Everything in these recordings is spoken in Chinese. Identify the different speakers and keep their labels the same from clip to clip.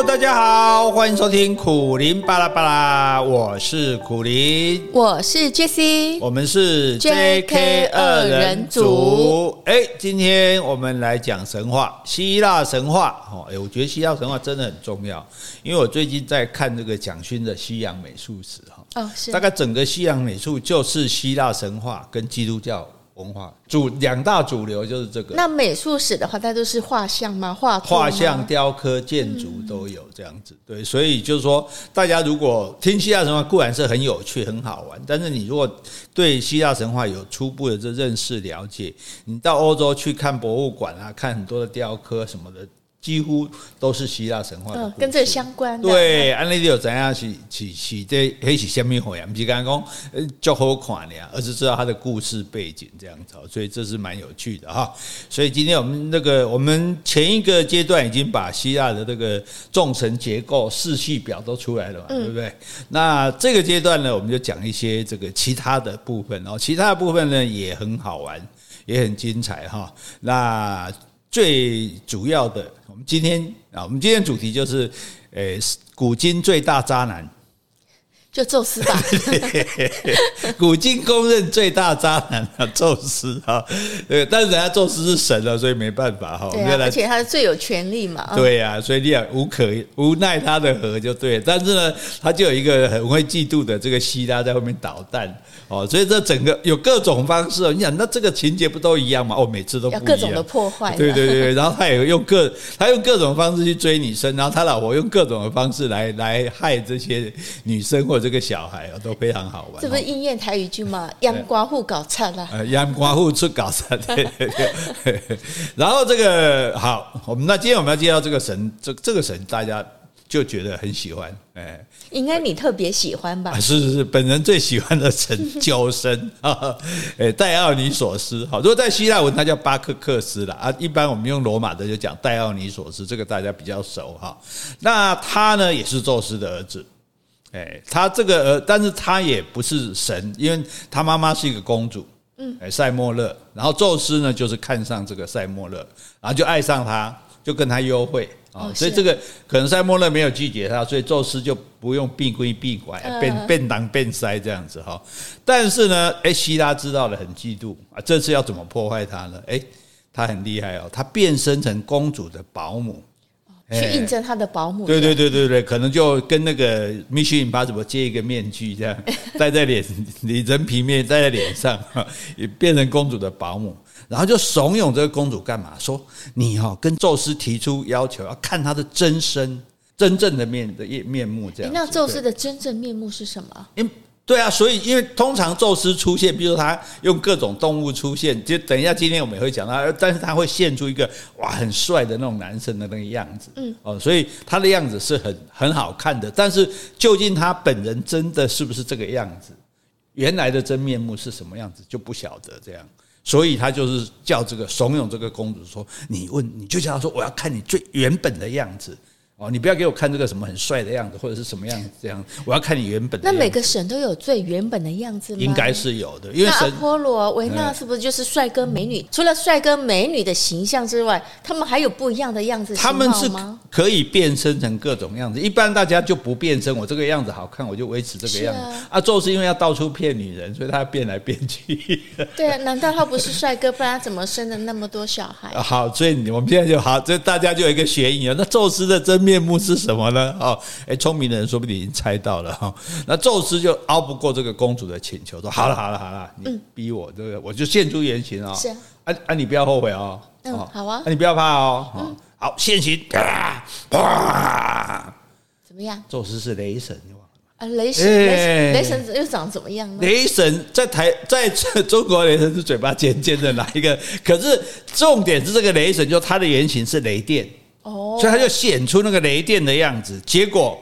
Speaker 1: Hello，大家好，欢迎收听苦林巴拉巴拉，我是苦林，
Speaker 2: 我是 Jessie，
Speaker 1: 我们是 JK 二人组。哎，今天我们来讲神话，希腊神话。哦，哎，我觉得希腊神话真的很重要，因为我最近在看这个蒋勋的西洋美术史，哈，
Speaker 2: 哦，是，
Speaker 1: 大概整个西洋美术就是希腊神话跟基督教。文化主两大主流就是这个。
Speaker 2: 那美术史的话，它都是画像吗？画
Speaker 1: 画像、雕刻、建筑都有这样子。对，所以就是说，大家如果听希腊神话固然是很有趣、很好玩，但是你如果对希腊神话有初步的这认识、了解，你到欧洲去看博物馆啊，看很多的雕刻什么的。几乎都是希腊神话的，
Speaker 2: 跟这相关的。
Speaker 1: 对，安利有怎样去去去这黑起下面火呀？不是刚刚讲就好看的呀，而是知道他的故事背景这样子，所以这是蛮有趣的哈。所以今天我们那个我们前一个阶段已经把希腊的这个众神结构、世系表都出来了嘛，对不对？那这个阶段呢，我们就讲一些这个其他的部分，然后其他的部分呢也很好玩，也很精彩哈。那。最主要的，今天啊，我们今天主题就是，诶，古今最大渣男，
Speaker 2: 就宙斯吧。
Speaker 1: 古今公认最大渣男啊，宙斯啊。对，但是人家宙斯是神了，所以没办法哈。
Speaker 2: 对啊，而且他是最有权利嘛。
Speaker 1: 对呀，所以你也无可无奈他的和就对。但是呢，他就有一个很会嫉妒的这个希拉在后面捣蛋。哦，所以这整个有各种方式哦。你想，那这个情节不都一样吗？哦，每次都不一样。
Speaker 2: 各种的破坏。
Speaker 1: 对对对，然后他也用各他用各种方式去追女生，然后他老婆用各种的方式来来害这些女生或这个小孩哦，都非常好玩。
Speaker 2: 这不是应验台语句吗？阳光户搞差了。
Speaker 1: 呃，阳光户出搞差。对对对。然后这个好，我们那今天我们要介绍这个神，这这个神大家就觉得很喜欢，哎。
Speaker 2: 应该你特别喜欢吧？
Speaker 1: 是是是，本人最喜欢的神酒神啊，哎，戴奥尼索斯。好，如果在希腊文，他叫巴克克斯啦。啊。一般我们用罗马的就讲戴奥尼索斯，这个大家比较熟哈。那他呢，也是宙斯的儿子。诶，他这个呃，但是他也不是神，因为他妈妈是一个公主，嗯，诶，塞莫勒。然后宙斯呢，就是看上这个塞莫勒，然后就爱上他，就跟他幽会。啊，所以这个可能塞莫勒没有拒绝他，所以宙斯就不用闭归闭拐，变变当变塞这样子哈。但是呢，哎，希拉知道了很嫉妒啊，这次要怎么破坏他呢？哎，他很厉害哦，他变身成公主的保姆，
Speaker 2: 去印证他的保姆。
Speaker 1: 对对对对对，可能就跟那个 Mission Impossible 接一个面具这样 戴在脸，你人皮面戴在脸上，也变成公主的保姆。然后就怂恿这个公主干嘛？说你哈跟宙斯提出要求，要看他的真身、真正的面的面目这样。
Speaker 2: 那宙斯的真正面目是什么？
Speaker 1: 因对啊，所以因为通常宙斯出现，比如说他用各种动物出现，就等一下今天我们也会讲到，但是他会现出一个哇很帅的那种男生的那个样子，嗯哦，所以他的样子是很很好看的。但是究竟他本人真的是不是这个样子？原来的真面目是什么样子就不晓得这样。所以他就是叫这个怂恿这个公主说：“你问，你就叫他说，我要看你最原本的样子。”哦，你不要给我看这个什么很帅的样子，或者是什么样子这样，我要看你原本的样子。
Speaker 2: 那每个神都有最原本的样子吗？
Speaker 1: 应该是有的，因为神
Speaker 2: 阿波罗、维纳是不是就是帅哥美女？除了帅哥美女的形象之外，他们还有不一样的样子。
Speaker 1: 他们是可以变身成各种样子。一般大家就不变身，我这个样子好看，我就维持这个样子。啊，宙斯因为要到处骗女人，所以他要变来变去。
Speaker 2: 对啊，难道他不是帅哥？不然他怎么生了那么多小孩？
Speaker 1: 好，所以我们现在就好，这大家就有一个学艺啊。那宙斯的真面。面目是什么呢？哦，哎，聪明的人说不定已经猜到了哈。那宙斯就拗不过这个公主的请求，说：“好了，好了，好了，你逼我，这个我就现出原形啊。是啊，啊，你不要后悔哦。
Speaker 2: 嗯，好啊，
Speaker 1: 你不要怕哦。嗯好，现形。哇，
Speaker 2: 怎么样？
Speaker 1: 宙斯是雷神，
Speaker 2: 啊，雷神，雷神，雷神又长怎么样呢？
Speaker 1: 雷神在台，在中国雷神是嘴巴尖尖的哪一个？可是重点是这个雷神，就他的原型是雷电。哦，所以他就显出那个雷电的样子，结果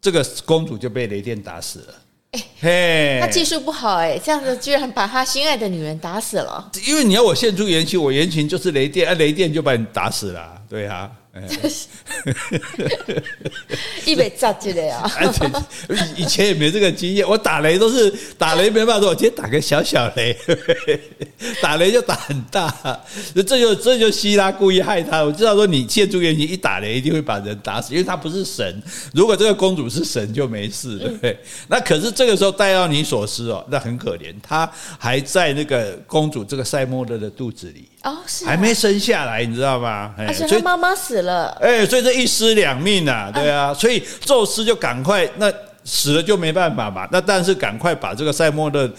Speaker 1: 这个公主就被雷电打死了。哎，嘿，
Speaker 2: 他技术不好哎，这样子居然把他心爱的女人打死了。
Speaker 1: 因为你要我现出原形，我原形就是雷电，啊，雷电就把你打死了，对啊。
Speaker 2: 一被炸起来啊！
Speaker 1: 以前也没这个经验，我打雷都是打雷没办法说，我今天打个小小雷，打雷就打很大，这就这就希拉故意害他。我知道说你建筑原型一打雷一定会把人打死，因为他不是神。如果这个公主是神就没事，对不对？那可是这个时候戴奥尼索斯哦，那很可怜，他还在那个公主这个塞莫勒的肚子里。
Speaker 2: 哦，是、啊、
Speaker 1: 还没生下来，你知道吗？
Speaker 2: 而且他妈妈死了，
Speaker 1: 哎，所以这一尸两命啊，对啊，所以宙斯就赶快，那死了就没办法嘛，那但是赶快把这个赛莫勒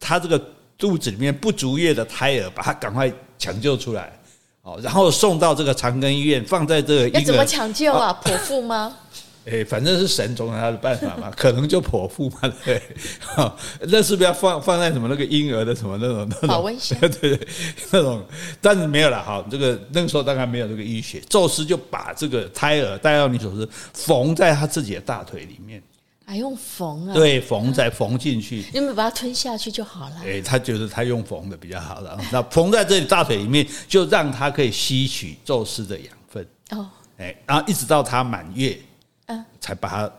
Speaker 1: 他这个肚子里面不足月的胎儿，把他赶快抢救出来，哦，然后送到这个长庚医院，放在这
Speaker 2: 个怎么抢救啊？剖腹吗？
Speaker 1: 哎，反正是神总有他的办法嘛，可能就剖腹嘛，对，那是不是要放放在什么那个婴儿的什么那种那种
Speaker 2: 保？
Speaker 1: 对 对，那种，但是没有了哈，这个那个时候大概没有这个医学，宙斯就把这个胎儿戴奥尼索斯缝在他自己的大腿里面，
Speaker 2: 还用缝啊？
Speaker 1: 对，缝再缝进去，
Speaker 2: 你们把它吞下去就好了。
Speaker 1: 哎，他觉得他用缝的比较好了，那缝在这里大腿里面，就让他可以吸取宙斯的养分哦，哎，然后一直到他满月。嗯，才把它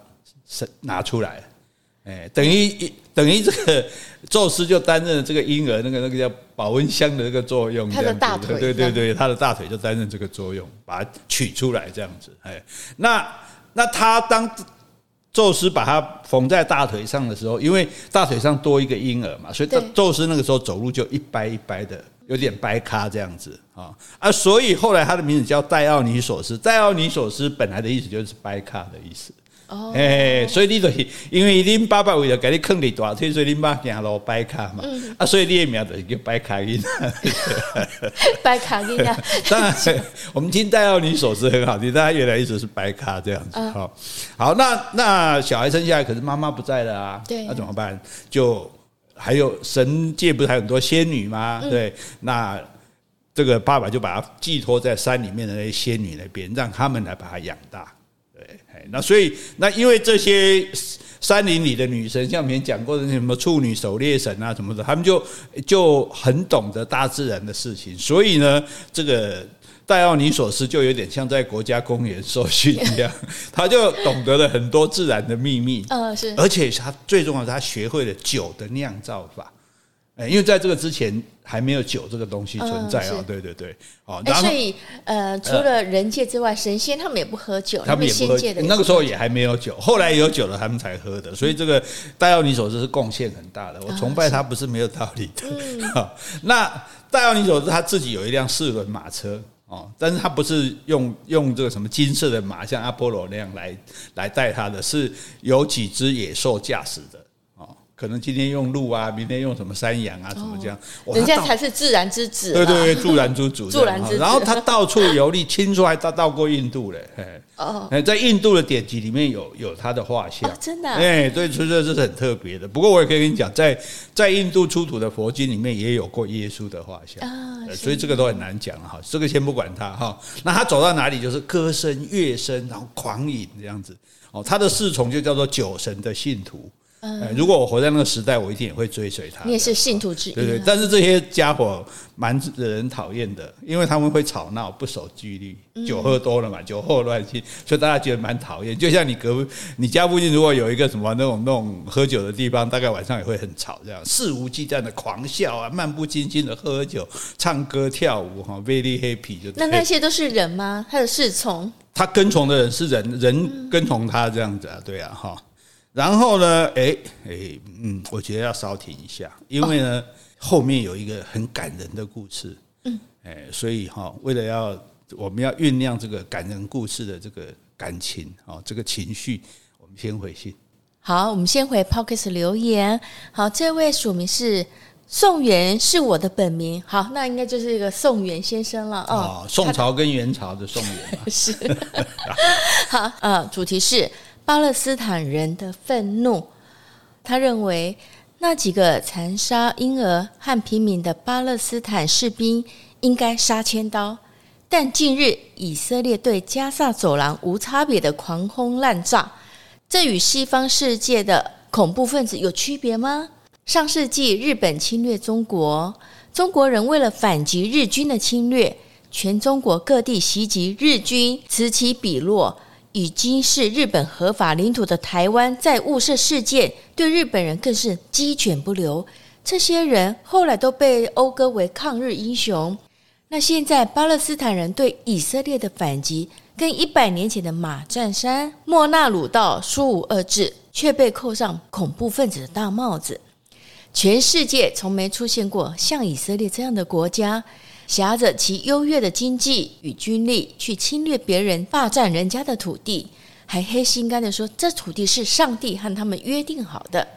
Speaker 1: 生拿出来，哎，等于等于这个宙斯就担任这个婴儿那个那个叫保温箱的那个作用，
Speaker 2: 他的大腿，
Speaker 1: 对对对，他的大腿就担任这个作用，把它取出来这样子，哎，那那他当宙斯把它缝在大腿上的时候，因为大腿上多一个婴儿嘛，所以宙斯那个时候走路就一掰一掰的。有点掰咖这样子啊啊，所以后来他的名字叫戴奥尼索斯。戴奥尼索斯本来的意思就是掰咖的意思。哦，哎，所以你就是因为恁爸爸为了给你坑你大腿，所以恁妈行路掰卡嘛。啊，所以你的名字就叫掰卡音。
Speaker 2: 掰咖音啊！
Speaker 1: 当然，我们听戴奥尼索斯很好听，但他原来意思是掰卡这样子。好，好，那那小孩生下来，可是妈妈不在了啊。对，那怎么办？就。还有神界不是还有很多仙女吗？对，那这个爸爸就把他寄托在山里面的那些仙女那边，让他们来把他养大。对，那所以那因为这些山林里的女神，像我们讲过的那什么处女、狩猎神啊什么的，他们就就很懂得大自然的事情，所以呢，这个。戴奥尼索斯就有点像在国家公园受训一样，他就懂得了很多自然的秘密。嗯，是，而且他最重要是他学会了酒的酿造法。因为在这个之前还没有酒这个东西存在啊。对对对，哦，
Speaker 2: 所以呃，除了人界之外，神仙他们也不喝酒，
Speaker 1: 他们也不喝酒。那个时候也还没有酒，后来有酒了，他们才喝的。所以这个戴奥尼索斯是贡献很大的，我崇拜他不是没有道理的。那戴奥尼索斯他自己有一辆四轮马车。哦，但是他不是用用这个什么金色的马，像阿波罗那样来来带他的，是有几只野兽驾驶的。可能今天用鹿啊，明天用什么山羊啊，什么这样？
Speaker 2: 哦、人家才是自然之子。
Speaker 1: 对对对，自然之主。自然之子。然后他到处游历，听说还到到过印度嘞。哦。在印度的典籍里面有有他的画像。哦、
Speaker 2: 真的、啊。
Speaker 1: 哎，对，所以这是很特别的。不过我也可以跟你讲，在在印度出土的佛经里面也有过耶稣的画像。啊、哦。所以这个都很难讲哈，这个先不管他哈。那他走到哪里就是歌声、乐声，然后狂饮这样子。哦，他的侍从就叫做酒神的信徒。嗯，如果我活在那个时代，我一定也会追随他。
Speaker 2: 你也是信徒之一，对
Speaker 1: 对。但是这些家伙蛮惹人讨厌的，因为他们会吵闹，不守纪律，酒喝多了嘛，酒后乱性，所以大家觉得蛮讨厌。就像你隔你家附近如果有一个什么那种那种喝酒的地方，大概晚上也会很吵，这样肆无忌惮的狂笑啊，漫不经心的喝酒、唱歌、跳舞，哈，very happy 就。
Speaker 2: 那那些都是人吗？他的侍从？
Speaker 1: 他跟从的人是人，人跟从他这样子啊，对啊，哈。然后呢，哎哎，嗯，我觉得要稍停一下，因为呢，后面有一个很感人的故事，嗯，哎，所以哈，为了要我们要酝酿这个感人故事的这个感情啊，这个情绪，我们先回信。
Speaker 2: 好，我们先回 Podcast 留言。好，这位署名是宋元，是我的本名。好，那应该就是一个宋元先生了。哦，
Speaker 1: 宋朝跟元朝的宋元
Speaker 2: 是。好，呃，主题是。巴勒斯坦人的愤怒，他认为那几个残杀婴儿和平民的巴勒斯坦士兵应该杀千刀。但近日以色列对加萨走廊无差别的狂轰滥炸，这与西方世界的恐怖分子有区别吗？上世纪日本侵略中国，中国人为了反击日军的侵略，全中国各地袭击日军，此起彼落。已经是日本合法领土的台湾，在雾社事件对日本人更是鸡犬不留。这些人后来都被讴歌为抗日英雄。那现在巴勒斯坦人对以色列的反击，跟一百年前的马占山、莫那鲁道书无二致，却被扣上恐怖分子的大帽子。全世界从没出现过像以色列这样的国家。挟着其优越的经济与军力去侵略别人、霸占人家的土地，还黑心肝的说这土地是上帝和他们约定好的。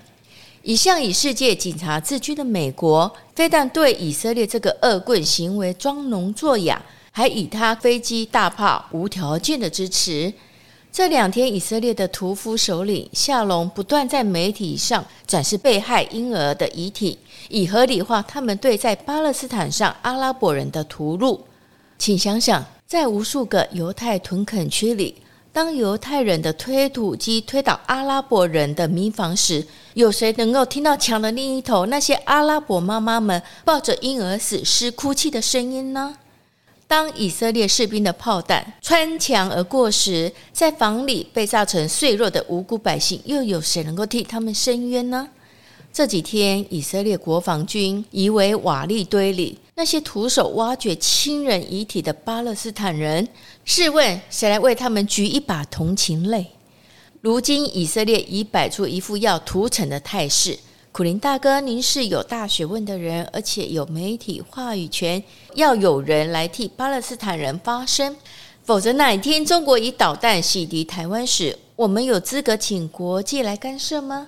Speaker 2: 一向以世界警察自居的美国，非但对以色列这个恶棍行为装聋作哑，还以他飞机大炮无条件的支持。这两天，以色列的屠夫首领夏隆不断在媒体上展示被害婴儿的遗体，以合理化他们对在巴勒斯坦上阿拉伯人的屠戮。请想想，在无数个犹太屯垦区里，当犹太人的推土机推倒阿拉伯人的民房时，有谁能够听到墙的另一头那些阿拉伯妈妈们抱着婴儿死尸哭泣的声音呢？当以色列士兵的炮弹穿墙而过时，在房里被炸成碎肉的无辜百姓，又有谁能够替他们伸冤呢？这几天，以色列国防军夷为瓦砾堆里，那些徒手挖掘亲人遗体的巴勒斯坦人，试问谁来为他们举一把同情泪？如今，以色列已摆出一副要屠城的态势。苦林大哥，您是有大学问的人，而且有媒体话语权，要有人来替巴勒斯坦人发声，否则哪一天中国以导弹洗涤台湾时，我们有资格请国际来干涉吗？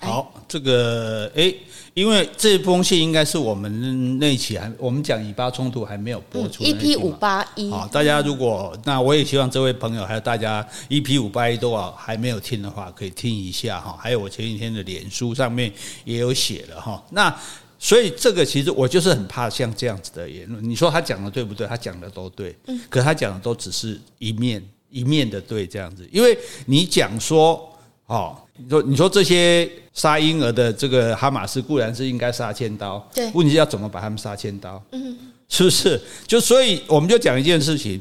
Speaker 1: 好，这个诶，因为这封信应该是我们那期还我们讲以巴冲突还没有播出
Speaker 2: EP 五八一。
Speaker 1: 好，大家如果那我也希望这位朋友还有大家 EP 五八一都啊还没有听的话，可以听一下哈。还有我前几天的脸书上面也有写了哈。那所以这个其实我就是很怕像这样子的言论。你说他讲的对不对？他讲的都对，嗯，可他讲的都只是一面一面的对这样子，因为你讲说哦。你说，你说这些杀婴儿的这个哈马斯固然是应该杀千刀，
Speaker 2: 对，
Speaker 1: 问题是要怎么把他们杀千刀？嗯，是不是？就所以我们就讲一件事情：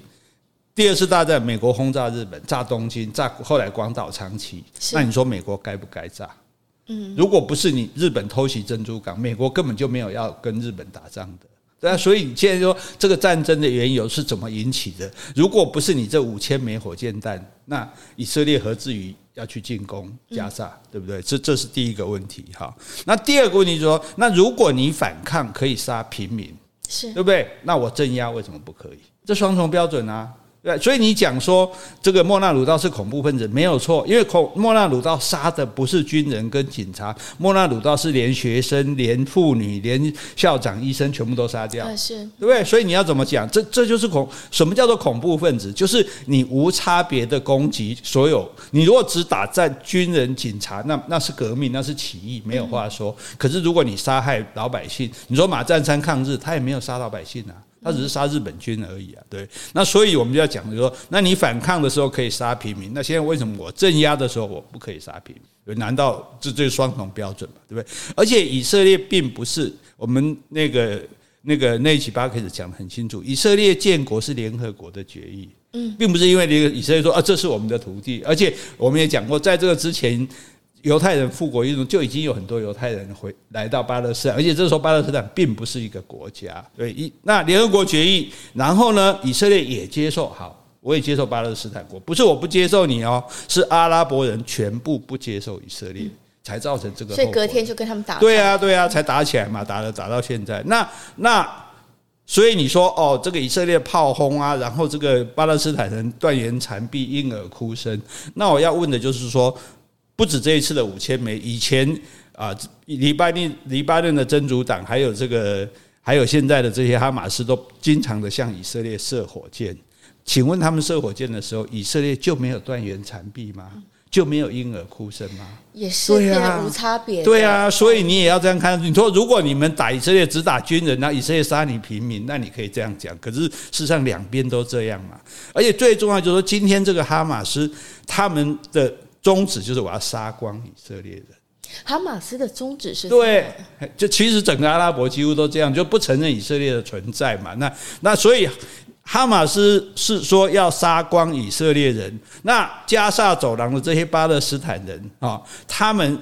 Speaker 1: 第二次大战，美国轰炸日本，炸东京，炸后来广岛、长崎，那你说美国该不该炸？嗯，如果不是你日本偷袭珍珠港，美国根本就没有要跟日本打仗的。对啊，所以你现在说这个战争的缘由是怎么引起的？如果不是你这五千枚火箭弹，那以色列何至于要去进攻加沙，对不对？这这是第一个问题哈。那第二个问题就是说，那如果你反抗可以杀平民，是对不对？那我镇压为什么不可以？这双重标准啊。对，所以你讲说这个莫纳鲁道是恐怖分子没有错，因为恐莫纳鲁道杀的不是军人跟警察，莫纳鲁道是连学生、连妇女、连校长、医生全部都杀掉，是，对不对？所以你要怎么讲？这这就是恐什么叫做恐怖分子？就是你无差别的攻击所有，你如果只打战军人、警察，那那是革命，那是起义，没有话说。可是如果你杀害老百姓，你说马占山抗日，他也没有杀老百姓啊。他只是杀日本军而已啊，对。那所以我们就要讲，就说，那你反抗的时候可以杀平民，那现在为什么我镇压的时候我不可以杀平民？难道这这是双重标准吗？对不对？而且以色列并不是我们那个那个那一期巴克斯讲的很清楚，以色列建国是联合国的决议，嗯，并不是因为那个以色列说啊，这是我们的土地，而且我们也讲过，在这个之前。犹太人复国运动就已经有很多犹太人回来到巴勒斯坦，而且这时候巴勒斯坦并不是一个国家。对，一那联合国决议，然后呢，以色列也接受，好，我也接受巴勒斯坦国，不是我不接受你哦，是阿拉伯人全部不接受以色列，才造成这个。
Speaker 2: 所以隔天就跟他们打。
Speaker 1: 对啊，对啊，才打起来嘛，打了打到现在。那那所以你说哦，这个以色列炮轰啊，然后这个巴勒斯坦人断言残壁，婴儿哭声。那我要问的就是说。不止这一次的五千枚，以前啊，黎巴嫩黎巴嫩的真主党，还有这个，还有现在的这些哈马斯，都经常的向以色列射火箭。请问他们射火箭的时候，以色列就没有断垣残壁吗？就没有婴儿哭声吗？
Speaker 2: 也是，对啊，无差别。
Speaker 1: 对啊，所以你也要这样看。你说，如果你们打以色列只打军人，那以色列杀你平民，那你可以这样讲。可是事实上两边都这样嘛。而且最重要就是说，今天这个哈马斯他们的。宗旨就是我要杀光以色列人。
Speaker 2: 哈马斯的宗旨是？
Speaker 1: 对，就其实整个阿拉伯几乎都这样，就不承认以色列的存在嘛。那那所以哈马斯是说要杀光以色列人，那加萨走廊的这些巴勒斯坦人啊，他们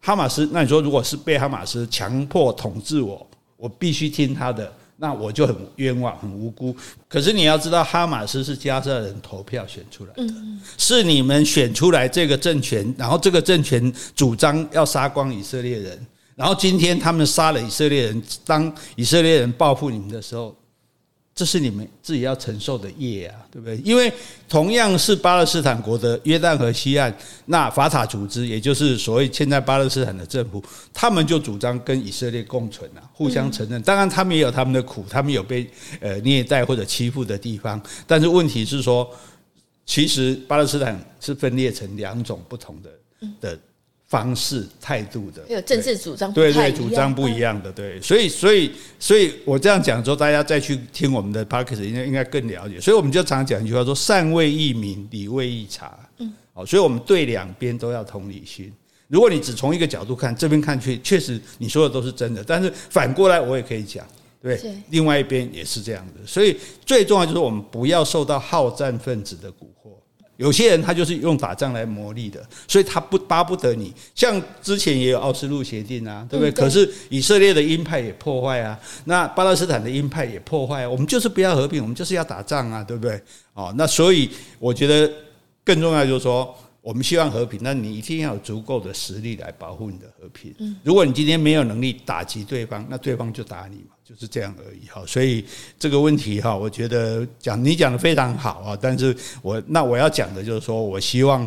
Speaker 1: 哈马斯，那你说如果是被哈马斯强迫统治我，我必须听他的，那我就很冤枉、很无辜。可是你要知道，哈马斯是加沙人投票选出来的，是你们选出来这个政权，然后这个政权主张要杀光以色列人，然后今天他们杀了以色列人，当以色列人报复你们的时候。这是你们自己要承受的业啊，对不对？因为同样是巴勒斯坦国的约旦河西岸，那法塔组织，也就是所谓现在巴勒斯坦的政府，他们就主张跟以色列共存啊，互相承认。当然，他们也有他们的苦，他们有被呃虐待或者欺负的地方。但是问题是说，其实巴勒斯坦是分裂成两种不同的的。方式态度的，
Speaker 2: 有政治主张，
Speaker 1: 对对，主张不一样的，对，所以所以所以我这样讲之后，大家再去听我们的 podcast 应该应该更了解。所以我们就常讲一句话说：善为义民，理为义察。嗯，好，所以我们对两边都要同理心。如果你只从一个角度看，这边看去确实你说的都是真的，但是反过来我也可以讲，对，另外一边也是这样的。所以最重要就是我们不要受到好战分子的蛊惑。有些人他就是用打仗来磨砺的，所以他不巴不得你。像之前也有奥斯陆协定啊，对不对？可是以色列的鹰派也破坏啊，那巴勒斯坦的鹰派也破坏啊。我们就是不要和平，我们就是要打仗啊，对不对？哦，那所以我觉得更重要就是说。我们希望和平，那你一定要有足够的实力来保护你的和平。如果你今天没有能力打击对方，那对方就打你嘛，就是这样而已。哈，所以这个问题哈，我觉得讲你讲的非常好啊。但是我那我要讲的就是说，我希望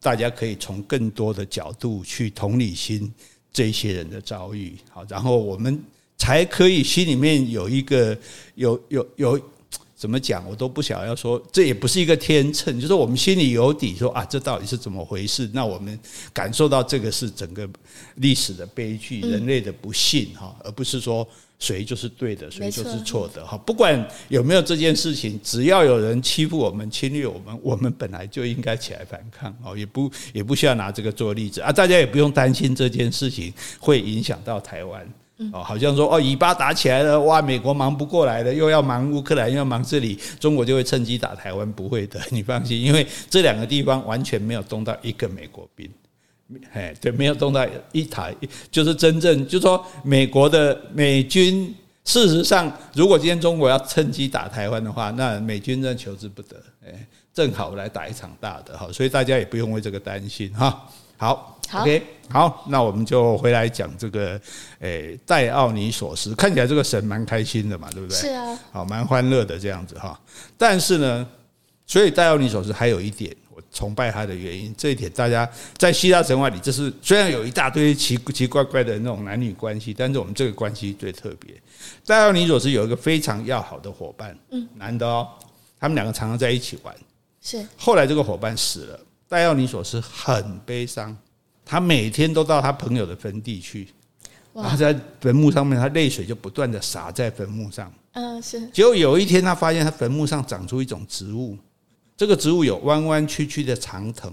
Speaker 1: 大家可以从更多的角度去同理心这些人的遭遇，好，然后我们才可以心里面有一个有有有。怎么讲，我都不想要说，这也不是一个天秤，就是我们心里有底，说啊，这到底是怎么回事？那我们感受到这个是整个历史的悲剧，人类的不幸哈，而不是说谁就是对的，谁就是错的哈。不管有没有这件事情，只要有人欺负我们、侵略我们，我们本来就应该起来反抗哦，也不也不需要拿这个做例子啊，大家也不用担心这件事情会影响到台湾。哦，好像说哦，以巴打起来了，哇，美国忙不过来了，又要忙乌克兰，又要忙这里，中国就会趁机打台湾，不会的，你放心，因为这两个地方完全没有动到一个美国兵，哎，对，没有动到一台，就是真正，就是说美国的美军，事实上，如果今天中国要趁机打台湾的话，那美军真的求之不得，哎，正好来打一场大的哈，所以大家也不用为这个担心哈，好。好，OK，好，那我们就回来讲这个，诶、欸，戴奥尼索斯看起来这个神蛮开心的嘛，对不对？
Speaker 2: 是啊，
Speaker 1: 好，蛮欢乐的这样子哈。但是呢，所以戴奥尼索斯还有一点我崇拜他的原因，这一点大家在希腊神话里，这是虽然有一大堆奇奇怪怪的那种男女关系，但是我们这个关系最特别。戴奥尼索斯有一个非常要好的伙伴，嗯，男的哦，他们两个常常在一起玩。是，后来这个伙伴死了，戴奥尼索斯很悲伤。他每天都到他朋友的坟地去，然后在坟墓上面，他泪水就不断的洒在坟墓上。嗯，是。结果有一天，他发现他坟墓上长出一种植物，这个植物有弯弯曲曲的长藤，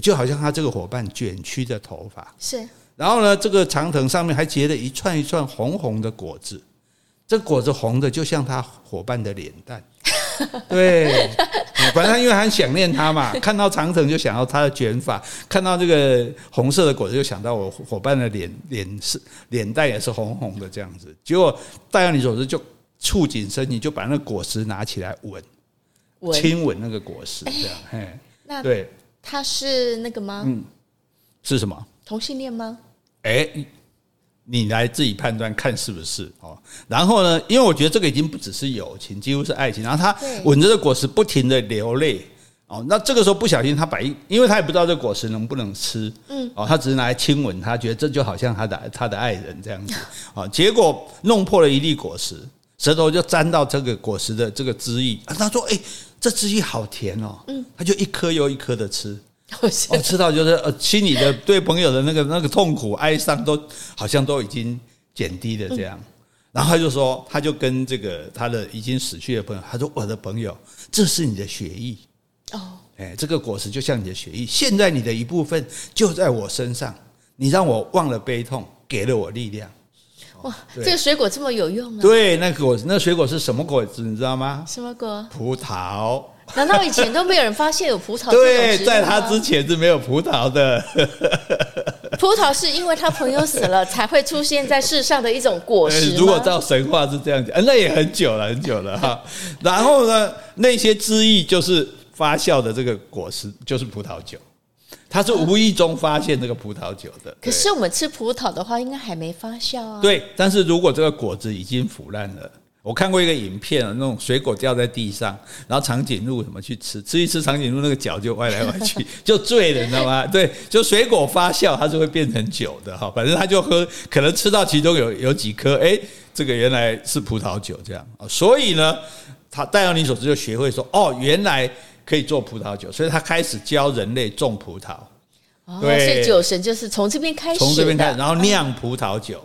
Speaker 1: 就好像他这个伙伴卷曲的头发。是。然后呢，这个长藤上面还结了一串一串红红的果子，这果子红的就像他伙伴的脸蛋。对，反正因为很想念他嘛，看到长城就想到他的卷发，看到这个红色的果子就想到我伙伴的脸，脸是脸蛋也是红红的这样子。结果戴奥尼索斯就触景生情，就把那个果实拿起来吻，亲吻那个果实，这样。嘿，那对，
Speaker 2: 他是那个吗？嗯，
Speaker 1: 是什么？
Speaker 2: 同性恋吗？
Speaker 1: 哎。你来自己判断看是不是哦。然后呢，因为我觉得这个已经不只是友情，几乎是爱情。然后他吻着这果实，不停的流泪哦。那这个时候不小心，他把一，因为他也不知道这果实能不能吃，嗯，哦，他只是拿来亲吻，他觉得这就好像他的他的爱人这样子啊。结果弄破了一粒果实，舌头就沾到这个果实的这个汁液啊。他说：“哎，这汁液好甜哦。”嗯，他就一颗又一颗的吃。我知道，就是呃，心里的对朋友的那个那个痛苦哀伤都好像都已经减低了这样，然后他就说，他就跟这个他的已经死去的朋友，他说：“我的朋友，这是你的血液哦，哎，这个果实就像你的血液，现在你的一部分就在我身上，你让我忘了悲痛，给了我力量。”
Speaker 2: 哇，这个水果这么有用啊！
Speaker 1: 对，那果那水果是什么果子？你知道吗？
Speaker 2: 什么果？
Speaker 1: 葡萄。
Speaker 2: 难道以前都没有人发现有葡萄？
Speaker 1: 对，在他之前是没有葡萄的。
Speaker 2: 葡萄是因为他朋友死了才会出现在世上的一种果实。
Speaker 1: 如果照神话是这样讲，那也很久了，很久了哈。然后呢，那些汁液就是发酵的这个果实，就是葡萄酒。他是无意中发现这个葡萄酒的。
Speaker 2: 可是我们吃葡萄的话，应该还没发酵啊。
Speaker 1: 对，但是如果这个果子已经腐烂了。我看过一个影片啊，那种水果掉在地上，然后长颈鹿什么去吃，吃一吃长颈鹿那个脚就歪来歪去，就醉了，你知道吗？对，就水果发酵，它是会变成酒的哈。反正他就喝，可能吃到其中有有几颗，哎，这个原来是葡萄酒这样啊。所以呢，他戴奥尼索斯就学会说，哦，原来可以做葡萄酒，所以他开始教人类种葡萄。
Speaker 2: 对，所以酒神就是从这边开始，
Speaker 1: 从这边开始，然后酿葡萄酒。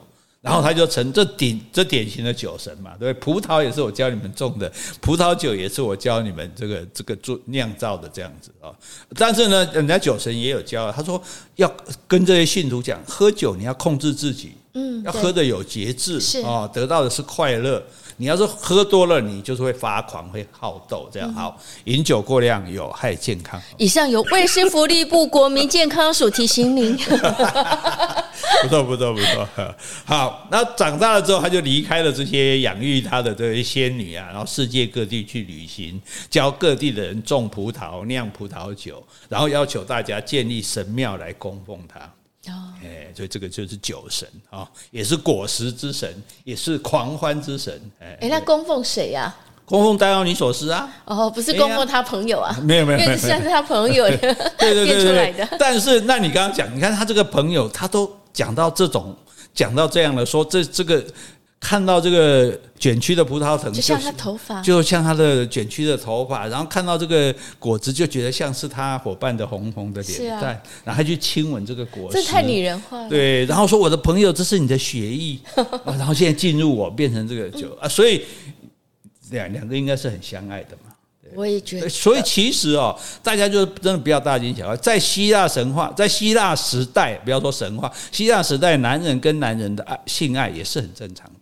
Speaker 1: 然后他就成这典这典型的酒神嘛，对，葡萄也是我教你们种的，葡萄酒也是我教你们这个这个做酿造的这样子啊。但是呢，人家酒神也有教，他说要跟这些信徒讲，喝酒你要控制自己，嗯，要喝的有节制啊，得到的是快乐。你要是喝多了，你就是会发狂，会好斗，这样好。饮酒过量有害健康。
Speaker 2: 以上由卫生福利部国民健康署提醒您。
Speaker 1: 不错，不错，不错。好，那长大了之后，他就离开了这些养育他的这些仙女啊，然后世界各地去旅行，教各地的人种葡萄、酿葡萄酒，然后要求大家建立神庙来供奉他。哦，哎，所以这个就是酒神啊，也是果实之神，也是狂欢之神。哎，
Speaker 2: 哎，那供奉谁呀？
Speaker 1: 供奉戴奥尼索斯啊？
Speaker 2: 哦，不是供奉他朋友啊？
Speaker 1: 没有没有，因为
Speaker 2: 算是他朋友 对对对出来的。
Speaker 1: 但是，那你刚刚讲，你看他这个朋友，他都讲到这种，讲到这样的，说这这个。看到这个卷曲的葡萄藤，
Speaker 2: 就像他头发，
Speaker 1: 就像他的卷曲的头发。然后看到这个果子，就觉得像是他伙伴的红红的脸蛋。啊、然后他去亲吻这个果实，
Speaker 2: 这太拟人化了。
Speaker 1: 对，然后说我的朋友，这是你的血液。然后现在进入我，变成这个酒 啊，所以两两个应该是很相爱的嘛。
Speaker 2: 我也觉得，
Speaker 1: 所以其实哦，大家就真的不要大惊小怪。在希腊神话，在希腊时代，不要说神话，希腊时代，男人跟男人的爱性爱也是很正常的。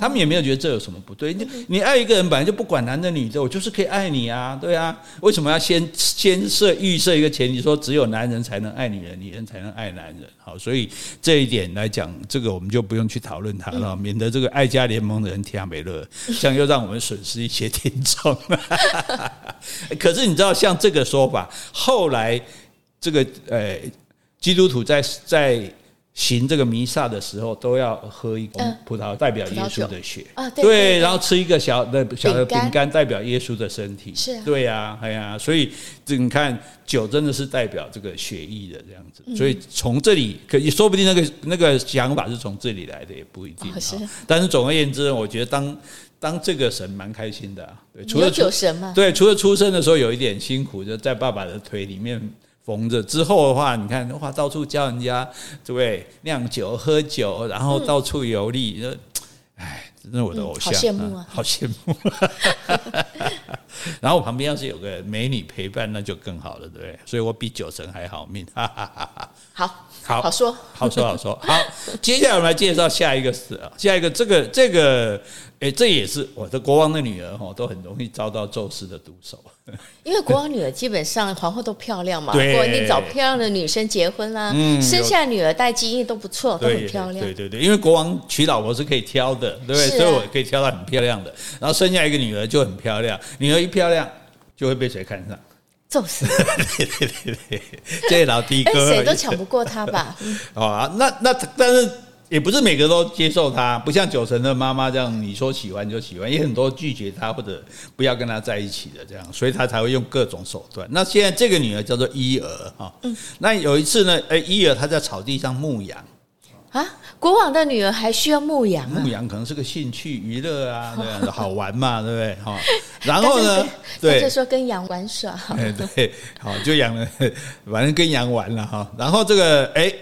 Speaker 1: 他们也没有觉得这有什么不对。你你爱一个人本来就不管男的女的，我就是可以爱你啊，对啊。为什么要先先设预设一个前提，说只有男人才能爱女人，女人才能爱男人？好，所以这一点来讲，这个我们就不用去讨论它了，免得这个爱家联盟的人天没乐，这样又让我们损失一些听众。可是你知道，像这个说法，后来这个呃，基督徒在在。行这个弥撒的时候，都要喝一口葡萄，代表耶稣的血。啊，对，然后吃一个小的小的饼干，代表耶稣的身体，是，对呀，哎呀，所以这你看，酒真的是代表这个血液的这样子，所以从这里可以说不定那个那个想法是从这里来的，也不一定。是，但是总而言之，我觉得当当这个神蛮开心的，对，除了
Speaker 2: 酒神嘛，
Speaker 1: 对，除了出生的时候有一点辛苦，就在爸爸的腿里面。缝着之后的话，你看哇，到处教人家对不对？酿酒、喝酒，然后到处游历，嗯、哎，真是我的偶像，嗯、好羡慕啊，好羡慕。然后我旁边要是有个美女陪伴，那就更好了，对不对？所以我比酒神还好命。哈哈哈哈
Speaker 2: 好，
Speaker 1: 好，
Speaker 2: 好说，
Speaker 1: 好说，好说。好，接下来我们来介绍下一个事啊，下一个这个这个。哎，这也是我的国王的女儿哈，都很容易遭到宙斯的毒手。
Speaker 2: 因为国王女儿基本上皇后都漂亮嘛，对，你找漂亮的女生结婚啦，嗯，生下女儿带基因都不错，都很漂亮。
Speaker 1: 对对对，因为国王娶老婆是可以挑的，对不对？所以我可以挑到很漂亮的，然后生下一个女儿就很漂亮，女儿一漂亮就会被谁看上？
Speaker 2: 宙斯。
Speaker 1: 对对对对，这老的哥，
Speaker 2: 谁都抢不过他吧？
Speaker 1: 哦，那那但是。也不是每个都接受他，不像九成的妈妈这样，你说喜欢就喜欢，也很多拒绝他或者不要跟他在一起的这样，所以他才会用各种手段。那现在这个女儿叫做伊尔哈，嗯，那有一次呢，哎，伊尔她在草地上牧羊
Speaker 2: 啊，国王的女儿还需要牧羊啊？
Speaker 1: 牧羊可能是个兴趣娱乐啊，对，好玩嘛，对不对？哈，然后呢，对，
Speaker 2: 就说跟羊玩耍，
Speaker 1: 哎，对，好，就养了，反正跟羊玩了哈，然后这个哎。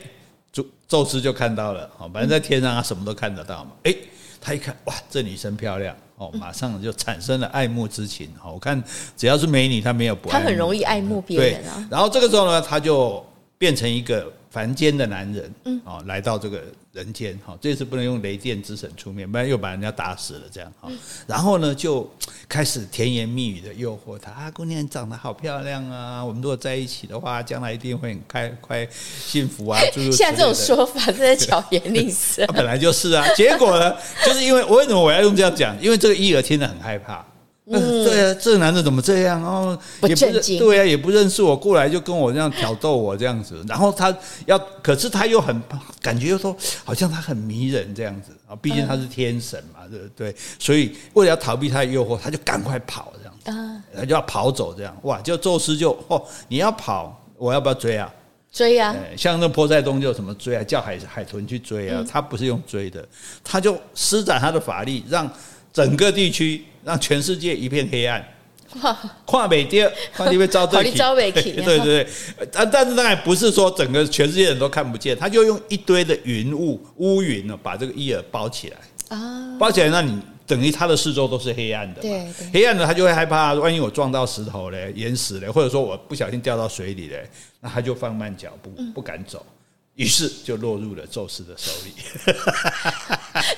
Speaker 1: 宙宙斯就看到了，好，反正在天上他什么都看得到嘛。诶，他一看，哇，这女生漂亮，哦，马上就产生了爱慕之情。好，我看只要是美女，他没有不爱。
Speaker 2: 他很容易爱慕别人啊。
Speaker 1: 然后这个时候呢，他就变成一个凡间的男人，嗯，哦，来到这个人间，哈，这次不能用雷电之神出面，不然又把人家打死了，这样哈。然后呢，就开始甜言蜜语的诱惑他啊，姑娘长得好漂亮啊，我们如果在一起的话，将来一定会很开快幸福啊。就是
Speaker 2: 现在这种说法是在巧言令色，
Speaker 1: 本来就是啊。结果呢，就是因为我为什么我要用这样讲？因为这个伊儿听得很害怕。嗯，对啊，这个男的怎么这样哦？也不认，对啊，也不认识我，过来就跟我这样挑逗我这样子。然后他要，可是他又很感觉又说，好像他很迷人这样子啊。毕竟他是天神嘛，对不对？所以为了要逃避他的诱惑，他就赶快跑这样子，他就要跑走这样。哇，就宙斯就哦，你要跑，我要不要追啊？
Speaker 2: 追啊！
Speaker 1: 像那波塞冬就什么追啊，叫海海豚去追啊。他不是用追的，他就施展他的法力，让整个地区。让全世界一片黑暗，跨北地，跨地被招 对，对对对，但但是当然不是说整个全世界人都看不见，他就用一堆的云雾乌云呢，把这个伊尔包起来。啊，包起来，那你等于它的四周都是黑暗的，对，黑暗的他就会害怕，万一我撞到石头嘞，淹死嘞，或者说我不小心掉到水里嘞，那他就放慢脚步，不敢走。于是就落入了宙斯的手里，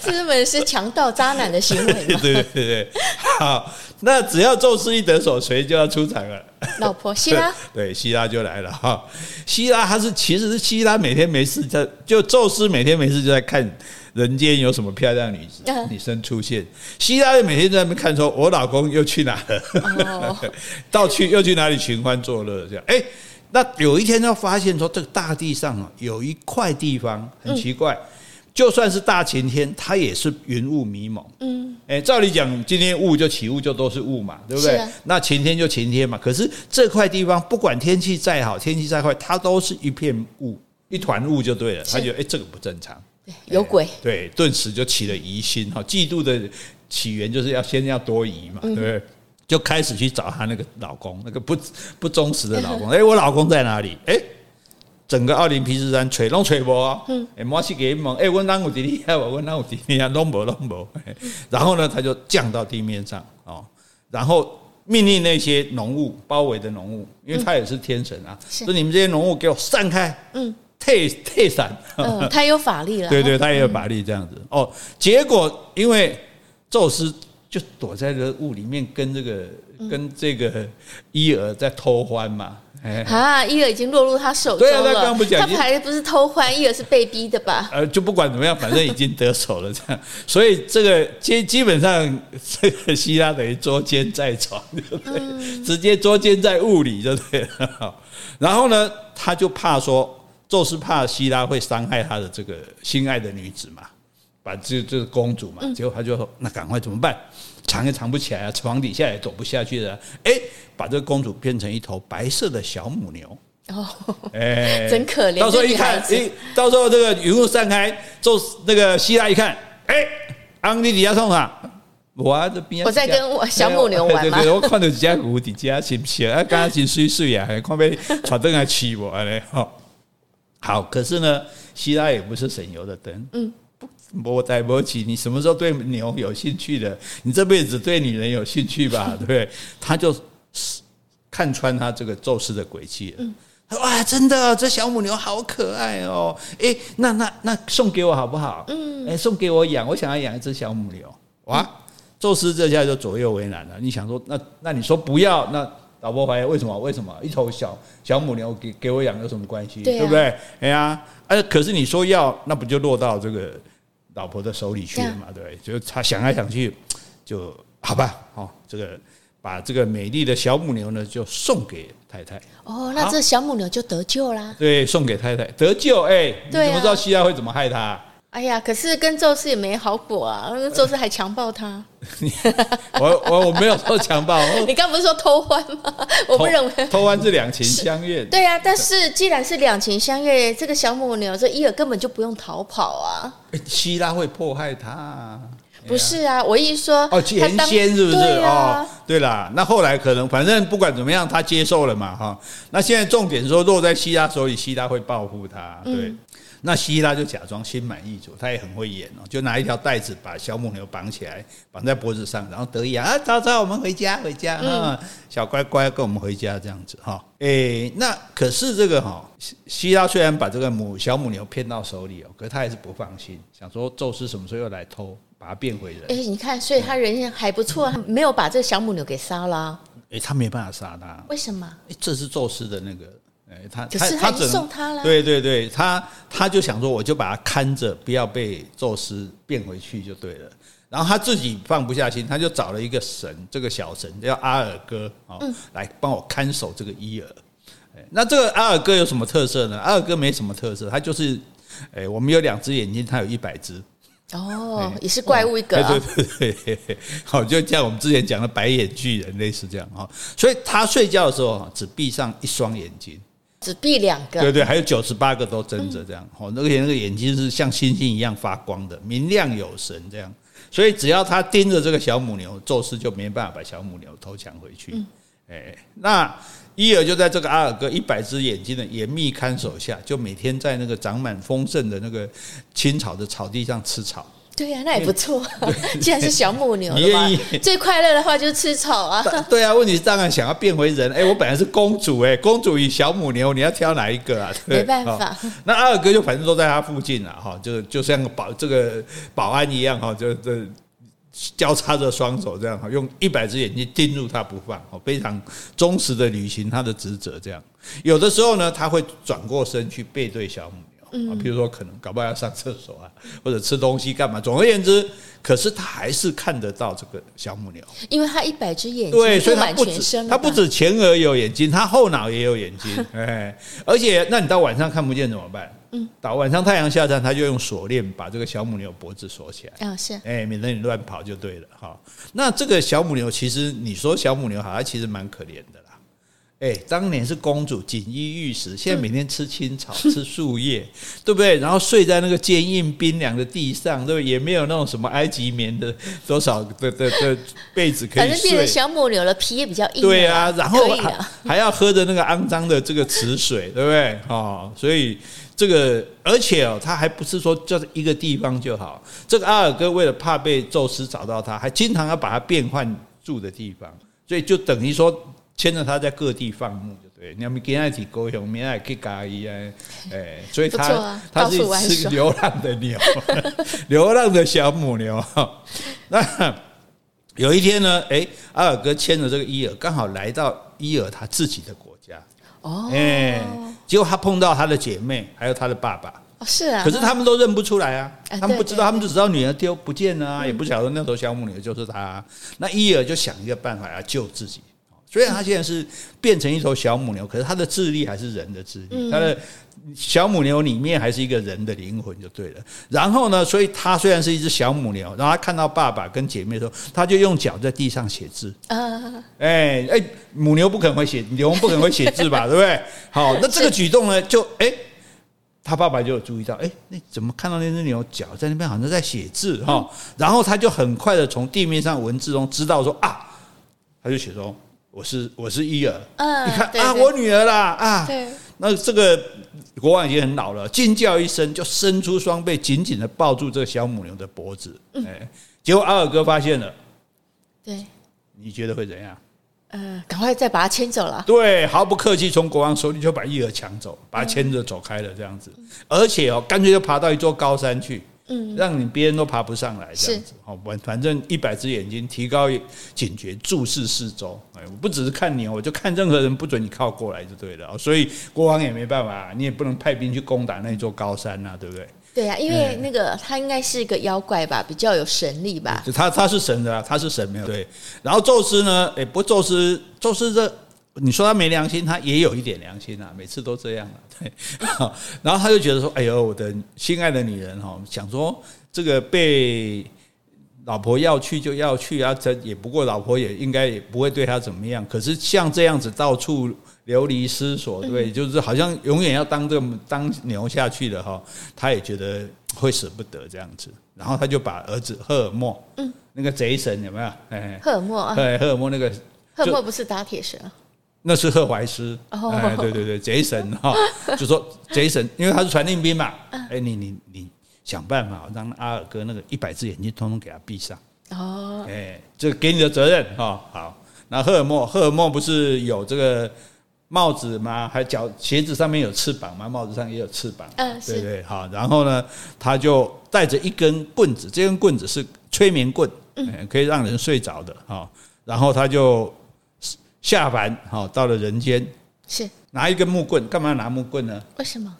Speaker 2: 这根本是强盗渣男的行为。对
Speaker 1: 对对对，好，那只要宙斯一得手，谁就要出场了？
Speaker 2: 老婆希拉，
Speaker 1: 对，希拉就来了哈。希拉他是其实是希拉每天没事在，就宙斯每天没事就在看人间有什么漂亮女子女生出现。希拉就每天在那边看，说我老公又去哪了？到去又去哪里寻欢作乐？这样哎。那有一天，他发现说，这个大地上啊，有一块地方很奇怪，就算是大晴天，它也是云雾迷蒙。嗯，哎，照理讲，今天雾就起雾就都是雾嘛，对不对？那晴天就晴天嘛。可是这块地方，不管天气再好，天气再坏，它都是一片雾，一团雾就对了。他觉得，哎，这个不正常，
Speaker 2: 有鬼。
Speaker 1: 对，顿时就起了疑心哈。嫉妒的起源就是要先要多疑嘛，对不对？就开始去找她那个老公，那个不不忠实的老公。哎，我老公在哪里？哎，整个奥林匹斯山吹拢吹不啊？嗯，哎，摩西给蒙，哎，我哪有弟弟啊？我哪有弟弟啊？拢无拢无。然后呢，他就降到地面上哦，然后命令那些浓雾包围的浓雾，因为他也是天神啊，说你们这些浓雾给我散开，嗯，退退散。
Speaker 2: 嗯，他有法力了。
Speaker 1: 对对，他也有法力这样子。哦，结果因为宙斯。就躲在这雾里面，跟这个跟这个伊尔在偷欢嘛。
Speaker 2: 啊，伊尔已经落入他手中了。对啊，他刚不讲，他还不是偷欢，伊尔是被逼的吧？
Speaker 1: 呃，就不管怎么样，反正已经得手了，这样。所以这个基基本上，这个希拉等于捉奸在床，对不对？直接捉奸在雾里，就对了。然后呢，他就怕说，宙斯怕希拉会伤害他的这个心爱的女子嘛。把这这个公主嘛，结果他就说：“那赶快怎么办？藏也藏不起来啊，床底下也走不下去了。”哎，把这个公主变成一头白色的小母牛。哦，哎，
Speaker 2: 真可怜。
Speaker 1: 到时候一看，哎，到时候这个云雾散开，就那个希拉一看，哎，安迪底下送啊！我这边
Speaker 2: 我在跟我小母牛玩嘛。
Speaker 1: 对对，我看到几家屋底下行不行？啊，刚刚真水水啊，看被传灯来气我嘞。好，好，可是呢，希拉也不是省油的灯。嗯。我带不起，你什么时候对牛有兴趣的？你这辈子对女人有兴趣吧？对不对？他就看穿他这个宙斯的诡计了。哇，真的，这小母牛好可爱哦！哎，那那那送给我好不好？嗯，哎，送给我养，我想要养一只小母牛。哇，宙斯这下就左右为难了。你想说，那那你说不要？那老婆怀疑为什么？为什么一头小小母牛给给我养有什么关系？对不对？哎呀，哎，可是你说要，那不就落到这个？老婆的手里去了嘛，对，对，就他想来想去，就好吧，哦，这个把这个美丽的小母牛呢，就送给太太。
Speaker 2: 哦，那这小母牛就得救啦。
Speaker 1: 对，送给太太得救。哎、欸，你怎么知道西亚会怎么害他？
Speaker 2: 哎呀，可是跟宙斯也没好果啊，宙斯还强暴他。
Speaker 1: 我我我没有说强暴，
Speaker 2: 你刚不是说偷欢吗？我不认为
Speaker 1: 偷欢是两情相悦。
Speaker 2: 对啊，但是既然是两情相悦，这个小母牛这伊尔根本就不用逃跑啊。
Speaker 1: 希拉会迫害他？
Speaker 2: 不是啊，我一说
Speaker 1: 哦，原先是不是？哦，对啦，那后来可能反正不管怎么样，他接受了嘛哈。那现在重点说落在希拉手里，希拉会报复他。对。那希拉就假装心满意足，他也很会演哦，就拿一条带子把小母牛绑起来，绑在脖子上，然后得意啊，走走，我们回家，回家啊，嗯、小乖乖跟我们回家这样子哈。诶，那可是这个哈，希拉虽然把这个母小母牛骗到手里哦，可是他还是不放心，想说宙斯什么时候又来偷，把它变回人。
Speaker 2: 诶，你看，所以他人还不错，嗯、没有把这个小母牛给杀了。
Speaker 1: 诶，他没办法杀他，
Speaker 2: 为什么？
Speaker 1: 诶，这是宙斯的那个。哎，他
Speaker 2: 可是他只送他了。
Speaker 1: 对对对，他他就想说，我就把他看着，不要被宙斯变回去就对了。然后他自己放不下心，他就找了一个神，这个小神叫阿尔戈哦，嗯、来帮我看守这个伊尔。那这个阿尔戈有什么特色呢？阿尔戈没什么特色，他就是，哎，我们有两只眼睛，他有一百只。
Speaker 2: 哦，也是怪物一个、啊。
Speaker 1: 对对对，好，就像我们之前讲的白眼巨人类似这样哈。所以他睡觉的时候只闭上一双眼睛。
Speaker 2: 只闭两个，
Speaker 1: 对对，还有九十八个都睁着，这样哦，那个那个眼睛是像星星一样发光的，明亮有神，这样。所以只要他盯着这个小母牛，宙斯就没办法把小母牛偷抢回去。哎，那伊尔就在这个阿尔戈一百只眼睛的严密看守下，就每天在那个长满丰盛的那个青草的草地上吃草。
Speaker 2: 对呀、啊，那也不错。既然是小母牛的话，最快乐的话就是吃草啊。
Speaker 1: 对啊，问题是当然想要变回人。哎，我本来是公主哎，公主与小母牛，你要挑哪一个啊？
Speaker 2: 没办法。
Speaker 1: 那阿尔戈就反正都在他附近了哈，就就像个保这个保安一样哈，就这交叉着双手这样哈，用一百只眼睛盯住他不放，非常忠实的履行他的职责。这样有的时候呢，他会转过身去背对小母。嗯，比如说可能搞不好要上厕所啊，或者吃东西干嘛？总而言之，可是他还是看得到这个小母牛，
Speaker 2: 因为他一百只眼睛，
Speaker 1: 对，所以他不止他不止前额有眼睛，他后脑也有眼睛，哎，而且那你到晚上看不见怎么办？嗯，到晚上太阳下山，他就用锁链把这个小母牛脖子锁起来，
Speaker 2: 啊是，
Speaker 1: 哎，免得你乱跑就对了哈。那这个小母牛其实你说小母牛好它其实蛮可怜的。哎，当年是公主，锦衣玉食，现在每天吃青草、嗯、吃树叶，对不对？然后睡在那个坚硬冰凉的地上，对不对？也没有那种什么埃及棉的多少的的的被子可以睡。反正变成
Speaker 2: 小母牛了，皮也比较硬。
Speaker 1: 对啊，然后还还要喝着那个肮脏的这个池水，对不对？哦，所以这个，而且哦，他还不是说就是一个地方就好。这个阿尔戈为了怕被宙斯找到他，还经常要把他变换住的地方，所以就等于说。牵着他在各地放牧，就对。你要不给他提高雄，明天去咖喱啊，哎，所以他、啊、他是是个流浪的牛，流浪的小母牛。那有一天呢，哎，阿尔哥牵着这个伊尔，刚好来到伊尔他自己的国家。哦，哎，结果他碰到他的姐妹，还有他的爸爸。
Speaker 2: 哦，是啊。
Speaker 1: 可是他们都认不出来啊，他们不知道，他们就知道女儿丢不见了啊，也不晓得那头小母牛就是他。那伊尔就想一个办法来救自己。虽然他现在是变成一头小母牛，可是他的智力还是人的智力。他的小母牛里面还是一个人的灵魂，就对了。然后呢，所以他虽然是一只小母牛，然后他看到爸爸跟姐妹的时候，他就用脚在地上写字。啊哎哎，母牛不可能会写，牛不可能会写字吧？对不对？好，那这个举动呢，就哎，他爸爸就有注意到，哎，那怎么看到那只牛脚在那边好像在写字哈？然后他就很快的从地面上文字中知道说啊，他就写说。我是我是伊尔，嗯，你看啊，我女儿啦啊，对，那这个国王已经很老了，惊叫一声，就伸出双臂，紧紧的抱住这个小母牛的脖子，哎、嗯，结果阿尔哥发现了，
Speaker 2: 对，
Speaker 1: 你觉得会怎样？
Speaker 2: 呃，赶快再把他牵走了，
Speaker 1: 对，毫不客气，从国王手里就把伊尔抢走，把他牵着走开了，这样子，嗯、而且哦，干脆就爬到一座高山去。嗯，让你别人都爬不上来这样子，好，反反正一百只眼睛，提高警觉，注视四周。哎，我不只是看你，我就看任何人，不准你靠过来就对了。所以国王也没办法，你也不能派兵去攻打那座高山呐，对不对？
Speaker 2: 对呀，因为那个他应该是一个妖怪吧，比较有神力吧。
Speaker 1: 他他是神的，他是神没有对。然后宙斯呢？哎，不，宙斯，宙斯这。你说他没良心，他也有一点良心啊，每次都这样啊，对。然后他就觉得说：“哎呦，我的心爱的女人哈，想说这个被老婆要去就要去啊，这也不过老婆也应该也不会对他怎么样。可是像这样子到处流离失所，对，就是好像永远要当这个当牛下去的哈，他也觉得会舍不得这样子。然后他就把儿子赫尔墨，嗯，那个贼神有没有？哎，
Speaker 2: 赫尔墨啊，
Speaker 1: 对，赫尔墨那个，
Speaker 2: 赫尔墨不是打铁神。
Speaker 1: 那是赫怀斯，哎，对对对，贼神哈，就说贼神，因为他是传令兵嘛，哎，你你你想办法让阿尔哥那个一百只眼睛通通给他闭上，哦，哎，这给你的责任哈，好，那赫尔墨，赫尔墨不是有这个帽子吗？还脚鞋子上面有翅膀吗？帽子上也有翅膀，嗯，对对，好，然后呢，他就带着一根棍子，这根棍子是催眠棍，嗯，可以让人睡着的哈，然后他就。下凡好，到了人间，是拿一根木棍，干嘛要拿木棍呢？
Speaker 2: 为什么？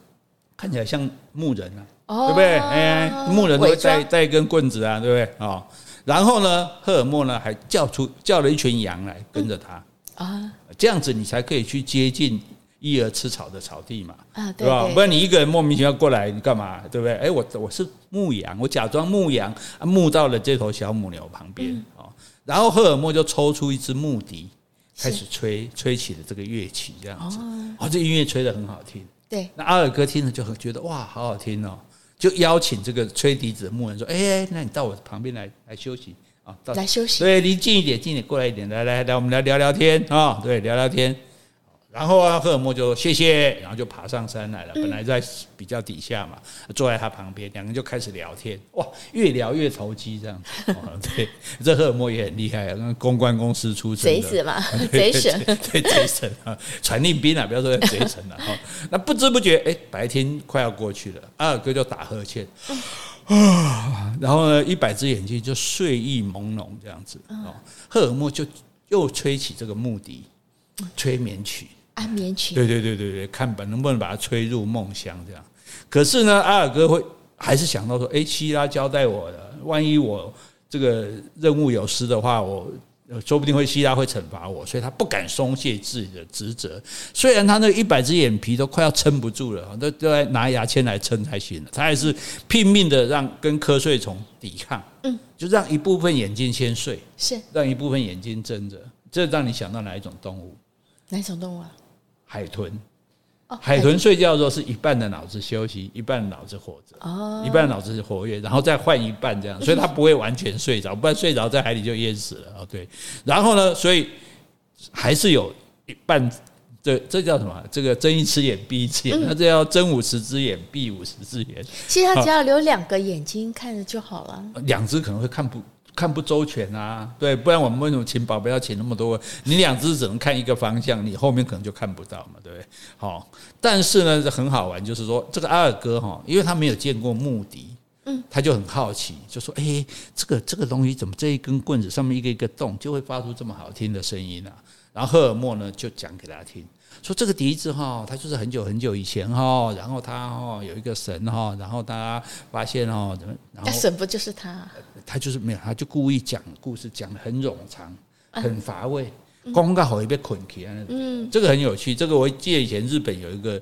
Speaker 1: 看起来像牧人啊，哦、对不对？哎，牧人都会带带一根棍子啊，对不对？啊，然后呢，赫尔墨呢还叫出叫了一群羊来跟着他啊，嗯、这样子你才可以去接近伊尔吃草的草地嘛，啊，对吧？不然你一个人莫名其妙过来，你干嘛？对不对？哎，我我是牧羊，我假装牧羊，牧到了这头小母牛旁边啊，嗯、然后赫尔墨就抽出一支牧笛。开始吹吹起了这个乐器，这样子。哦，这音乐吹得很好听。对，那阿尔戈听了就很觉得哇，好好听哦，就邀请这个吹笛子的牧人说：“哎，那你到我旁边来来休息。啊，
Speaker 2: 到来休息。
Speaker 1: 对，离近一点，近一点，过来一点，来来来，我们来聊聊天。啊，对，聊聊天。”然后啊，赫尔墨就谢谢，然后就爬上山来了。本来在比较底下嘛，坐在他旁边，两个人就开始聊天。哇，越聊越投机，这样子。对，这赫尔墨也很厉害啊，那公关公司出身的，贼子嘛，
Speaker 2: 贼神，
Speaker 1: 对贼神啊，传令兵啊，不要说贼神了哈。那不知不觉，哎，白天快要过去了，阿尔戈就打呵欠啊，然后呢，一百只眼睛就睡意朦胧，这样子。哦，赫尔墨就又吹起这个木笛，催眠曲。
Speaker 2: 安眠曲，
Speaker 1: 对对对对对，看本能不能把它吹入梦乡这样。可是呢，阿尔戈会还是想到说，哎，希拉交代我的，万一我这个任务有失的话，我说不定会希拉会惩罚我，所以他不敢松懈自己的职责。虽然他那一百只眼皮都快要撑不住了，都都要拿牙签来撑才行了，他还是拼命的让跟瞌睡虫抵抗，嗯，就让一部分眼睛先睡，是让一部分眼睛睁着。这让你想到哪一种动物？
Speaker 2: 哪一种动物啊？
Speaker 1: 海豚，海豚睡觉的时候是一半的脑子休息，一半的脑子活着，哦，一半的脑子是活跃，然后再换一半这样，所以它不会完全睡着，不然睡着在海里就淹死了哦。对，然后呢，所以还是有一半，这这叫什么？这个睁一只眼闭一只眼，那这叫睁五十只眼闭五十只眼。
Speaker 2: 其实他只要留两个眼睛看着就好了，
Speaker 1: 两只可能会看不。看不周全啊，对，不然我们为什么请宝贝要请那么多？你两只只能看一个方向，你后面可能就看不到嘛，对不对？好，但是呢，很好玩，就是说这个阿尔戈哈，因为他没有见过木笛，嗯，他就很好奇，就说：“哎，这个这个东西怎么这一根棍子上面一个一个洞，就会发出这么好听的声音呢？”然后赫尔墨呢就讲给他听。说这个笛子哈，它就是很久很久以前哈，然后他哈有一个神哈，然后他发现哦怎么，
Speaker 2: 那神不就是他？
Speaker 1: 他就是没有，他就故意讲故事讲的很冗长，很乏味，光刚好也被捆起来。嗯，这个很有趣。这个我记得以前日本有一个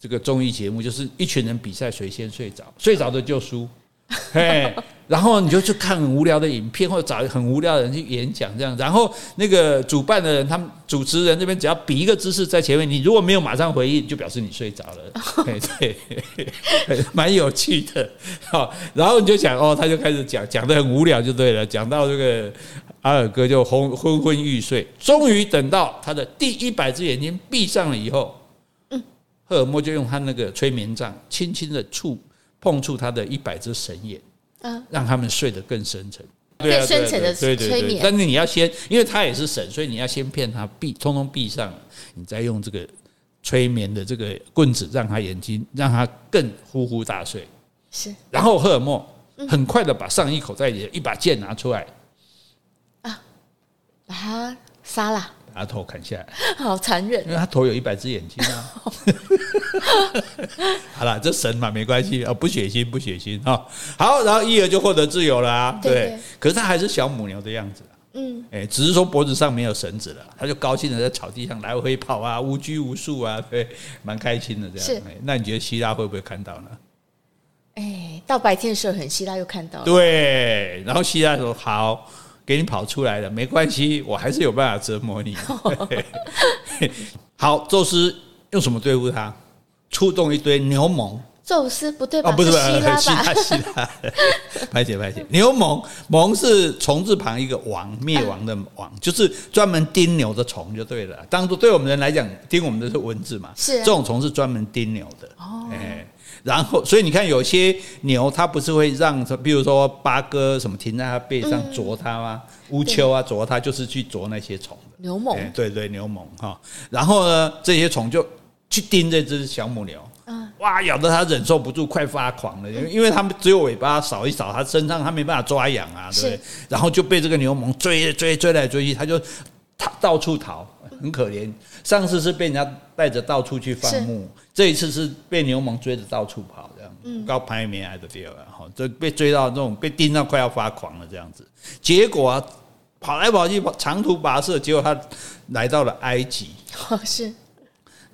Speaker 1: 这个综艺节目，就是一群人比赛谁先睡着，睡着的就输。嘿。然后你就去看很无聊的影片，或者找很无聊的人去演讲这样。然后那个主办的人，他们主持人这边只要比一个姿势在前面，你如果没有马上回应，就表示你睡着了。对，蛮有趣的。好，然后你就想哦，他就开始讲，讲的很无聊就对了。讲到这个阿尔哥就昏昏昏欲睡，终于等到他的第一百只眼睛闭上了以后，嗯，赫尔墨就用他那个催眠杖轻轻的触碰触他的一百只神眼。让他们睡得更深沉，
Speaker 2: 更深沉的催眠。
Speaker 1: 但是你要先，因为他也是神，所以你要先骗他闭，通通闭上，你再用这个催眠的这个棍子，让他眼睛，让他更呼呼大睡。是。然后赫尔墨很快的把上衣口袋里的一把剑拿出来，啊，
Speaker 2: 把他杀了。
Speaker 1: 把他头砍下来，
Speaker 2: 好残忍！
Speaker 1: 因为他头有一百只眼睛啊。好了，这神嘛没关系啊，不血腥，不血腥哈。好，然后伊尔就获得自由了啊。对，可是他还是小母牛的样子。嗯，哎，只是说脖子上没有绳子了，他就高兴的在草地上来回跑啊，无拘无束啊，对，蛮开心的这样。是，那你觉得希拉会不会看到呢？
Speaker 2: 哎，到白天的时候很希拉又看到了。
Speaker 1: 对，然后希拉说好。给你跑出来了，没关系，我还是有办法折磨你。好，宙斯用什么对付他？出动一堆牛虻，
Speaker 2: 宙斯不对吧？
Speaker 1: 哦，不是，
Speaker 2: 是希拉吧？
Speaker 1: 希拉，希拉，拍解拍解。牛虻，虻是虫字旁一个王，灭亡的亡，就是专门叮牛的虫就对了。当初对我们人来讲，叮我们的是蚊子嘛，
Speaker 2: 是、啊、
Speaker 1: 这种虫是专门叮牛的。哦，哎，然后所以你看，有些牛它不是会让，比如说八哥什么停在它背上啄它吗？乌、嗯、秋啊啄它，就是去啄那些虫。
Speaker 2: 牛虻，
Speaker 1: 对对，牛虻哈。然后呢，这些虫就去盯这只小母牛。哇，咬得它忍受不住，快发狂了。因为因为他们只有尾巴扫一扫，它身上它没办法抓痒啊，对不对？然后就被这个牛虻追追追来追去，它就逃到处逃，很可怜。上次是被人家带着到处去放牧，这一次是被牛虻追着到处跑，这样。嗯，高排名来的第二，哈，就被追到那种被盯到快要发狂了这样子。结果啊，跑来跑去，跑长途跋涉，结果他来到了埃及。
Speaker 2: 哦，是。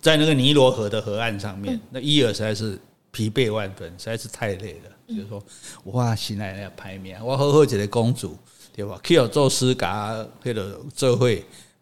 Speaker 1: 在那个尼罗河的河岸上面，那伊尔实在是疲惫万分，实在是太累了。就是说，哇，现在要排名，我好好一个公主，对吧？去有宙斯甲迄个做伙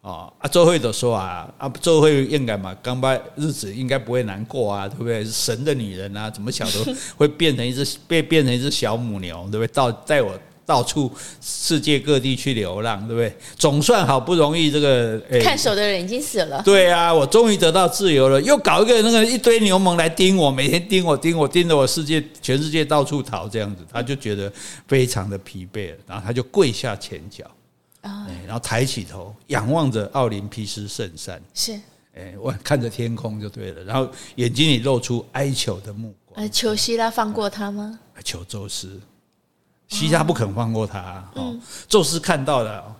Speaker 1: 啊，啊，做伙就说啊，啊，周慧应该嘛，刚把日子应该不会难过啊，对不对？神的女人啊，怎么想都 会变成一只被变成一只小母牛，对不对？到带我。到处世界各地去流浪，对不对？总算好不容易这个、欸、
Speaker 2: 看守的人已经死了。
Speaker 1: 对啊，我终于得到自由了。又搞一个那个一堆牛虻来盯我，每天盯我盯我盯着我世界全世界到处逃这样子，他就觉得非常的疲惫了，然后他就跪下前脚啊，然后抬起头仰望着奥林匹斯圣山，
Speaker 2: 是
Speaker 1: 哎，我看着天空就对了，然后眼睛里露出哀求的目光。
Speaker 2: 求希拉放过他吗？
Speaker 1: 求宙斯。希拉不肯放过他，哦，宙斯看到了，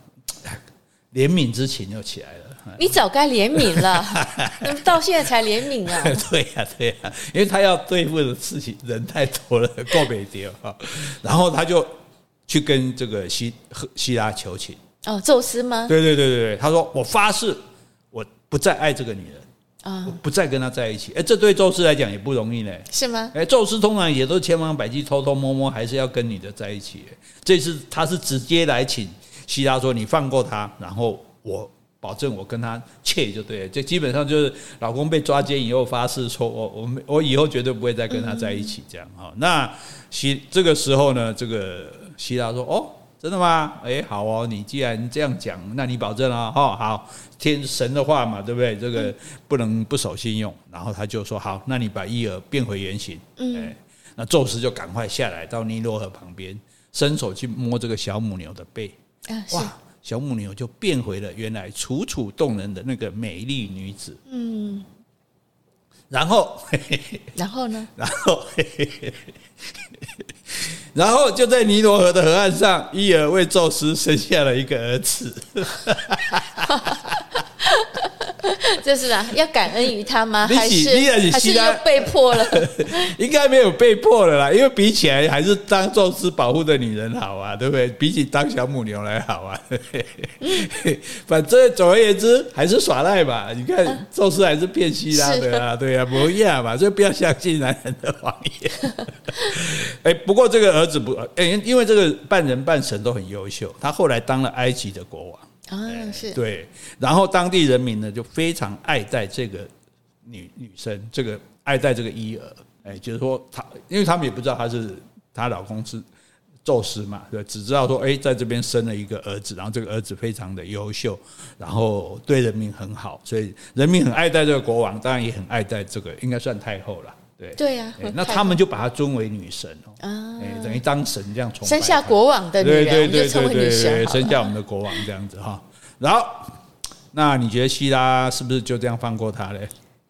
Speaker 1: 怜悯之情又起来了。
Speaker 2: 你早该怜悯了，到现在才怜悯啊？
Speaker 1: 对呀，对呀，因为他要对付的事情人太多了，够没丢哈。然后他就去跟这个希希拉求情。
Speaker 2: 哦，宙斯吗？
Speaker 1: 对对对对对，他说：“我发誓，我不再爱这个女人。”啊！不再跟他在一起，哎，这对宙斯来讲也不容易呢，
Speaker 2: 是吗？
Speaker 1: 哎，宙斯通常也都千方百计、偷偷摸摸，还是要跟女的在一起。这次他是直接来请希拉说：“你放过他，然后我保证我跟他切就对了。”这基本上就是老公被抓奸以后发誓说：“我我我以后绝对不会再跟他在一起。”这样哈。那希这个时候呢，这个希拉说：“哦。”真的吗？哎，好哦，你既然这样讲，那你保证了哈？好，天神的话嘛，对不对？这个不能不守信用。然后他就说：“好，那你把伊尔变回原形。”嗯，那宙斯就赶快下来到尼罗河旁边，伸手去摸这个小母牛的背。啊哇，小母牛就变回了原来楚楚动人的那个美丽女子。嗯，然后，
Speaker 2: 然后呢？
Speaker 1: 然后。然后就在尼罗河的河岸上，伊尔为宙斯生下了一个儿子。
Speaker 2: 这是啊，要感恩于他吗？还是还是
Speaker 1: 又
Speaker 2: 被迫了？
Speaker 1: 应该没有被迫了啦，因为比起来还是当宙斯保护的女人好啊，对不对？比起当小母牛来好啊。反正总而言之还是耍赖吧。你看宙斯还是骗希拉的啊，对啊，不一样嘛，所以不要相信男人的谎言。哎，不过这个儿子不，哎，因为这个半人半神都很优秀，他后来当了埃及的国王。
Speaker 2: 啊，是
Speaker 1: 对，然后当地人民呢就非常爱戴这个女女生，这个爱戴这个伊尔，哎，就是说她，因为他们也不知道她是她老公是宙斯嘛，对，只知道说，哎，在这边生了一个儿子，然后这个儿子非常的优秀，然后对人民很好，所以人民很爱戴这个国王，当然也很爱戴这个，应该算太后了。对
Speaker 2: 对呀，
Speaker 1: 那他们就把她尊为女神哦，哎，等于当神这样崇拜。
Speaker 2: 生下国王的女人就称为女神，
Speaker 1: 生下我们的国王这样子哈。然后，那你觉得希拉是不是就这样放过他嘞？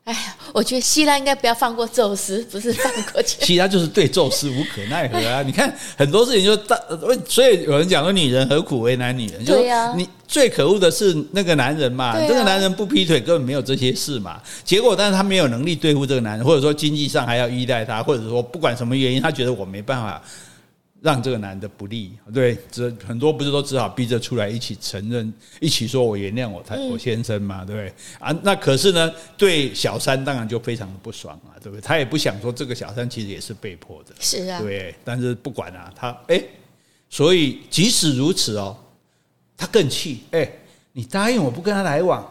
Speaker 2: 哎呀，我觉得希拉应该不要放过宙斯，不是放过去。
Speaker 1: 希拉就是对宙斯无可奈何啊！你看很多事情就大，所以有人讲说女人何苦为难女人？对呀，你最可恶的是那个男人嘛，这个男人不劈腿根本没有这些事嘛。结果，但是他没有能力对付这个男人，或者说经济上还要依赖他，或者说不管什么原因，他觉得我没办法。让这个男的不利，对，这很多不是都只好逼着出来一起承认，一起说我原谅我太我先生嘛，对不对？啊，那可是呢，对小三当然就非常的不爽啊，对不对？他也不想说这个小三其实也是被迫的，
Speaker 2: 是啊，
Speaker 1: 对。但是不管啊，他哎，所以即使如此哦，他更气哎，你答应我不跟他来往，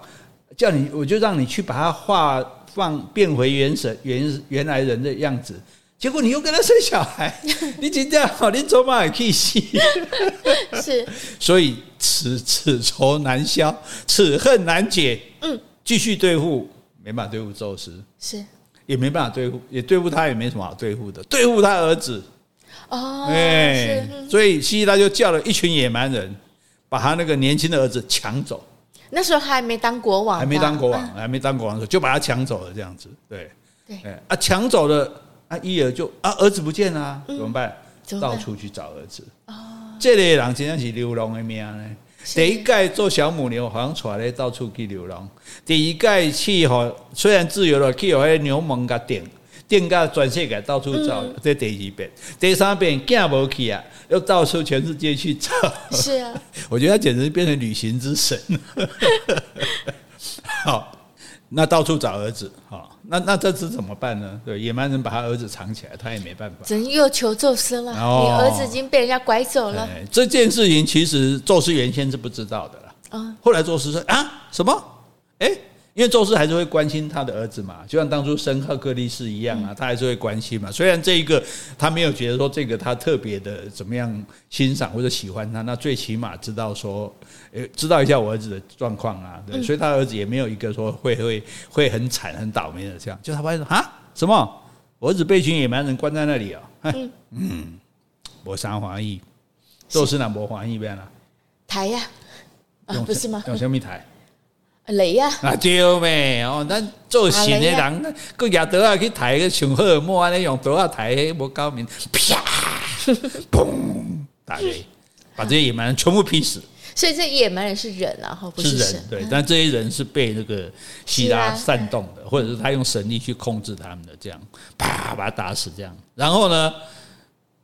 Speaker 1: 叫你我就让你去把他画放变回原神原原来人的样子。结果你又跟他生小孩，你今天好，你走马也可以死。
Speaker 2: 是，
Speaker 1: 所以此此仇难消，此恨难解。嗯，继续对付，没办法对付宙斯，
Speaker 2: 是
Speaker 1: 也没办法对付，也对付他也没什么好对付的，对付他儿子。
Speaker 2: 哦，
Speaker 1: 哎，所以希拉就叫了一群野蛮人，把他那个年轻的儿子抢走。
Speaker 2: 那时候还没当国王，
Speaker 1: 还没当国王，还没当国王的时候，就把他抢走了，这样子。对，
Speaker 2: 对，
Speaker 1: 啊，抢走了。啊，伊儿就啊，儿子不见了，啊，怎么办？嗯、到处去找儿子。哦，这类人真正是流浪的命呢。第一届做小母牛，好像出来到处去流浪。第一届去吼，虽然自由了，去有迄牛虻甲电，电甲全世界到处找。这、嗯、第二遍，第三遍惊无去啊，又到处全世界去找。
Speaker 2: 是啊，
Speaker 1: 我觉得他简直变成旅行之神。好。那到处找儿子，好，那那这次怎么办呢？对，野蛮人把他儿子藏起来，他也没办法。
Speaker 2: 人又求宙斯了，哦、你儿子已经被人家拐走了。
Speaker 1: 这件事情其实宙斯原先是不知道的啦。啊，后来宙斯说啊，什么？哎。因为宙斯还是会关心他的儿子嘛，就像当初生赫克力士一样啊，他还是会关心嘛。虽然这一个他没有觉得说这个他特别的怎么样欣赏或者喜欢他，那最起码知道说，诶，知道一下我儿子的状况啊。对，所以他儿子也没有一个说会会会很惨很倒霉的这样。就他发现说啊，什么？我儿子被一群野蛮人关在那里啊？嗯嗯，我三华裔，宙斯哪没欢喜变了？
Speaker 2: 台呀，啊，不是吗？
Speaker 1: 用什么台？
Speaker 2: 雷呀！
Speaker 1: 啊对咩哦，咱做神的人，个亚德啊去抬个上荷尔蒙安尼用刀啊抬，无高明，啪，砰，打雷，把这些野蛮人全部劈死。
Speaker 2: 所以这野蛮人是人啊，哈，不是神。
Speaker 1: 对，但这些人是被那个希拉煽动的，或者是他用神力去控制他们的，这样啪把他打死，这样，然后呢，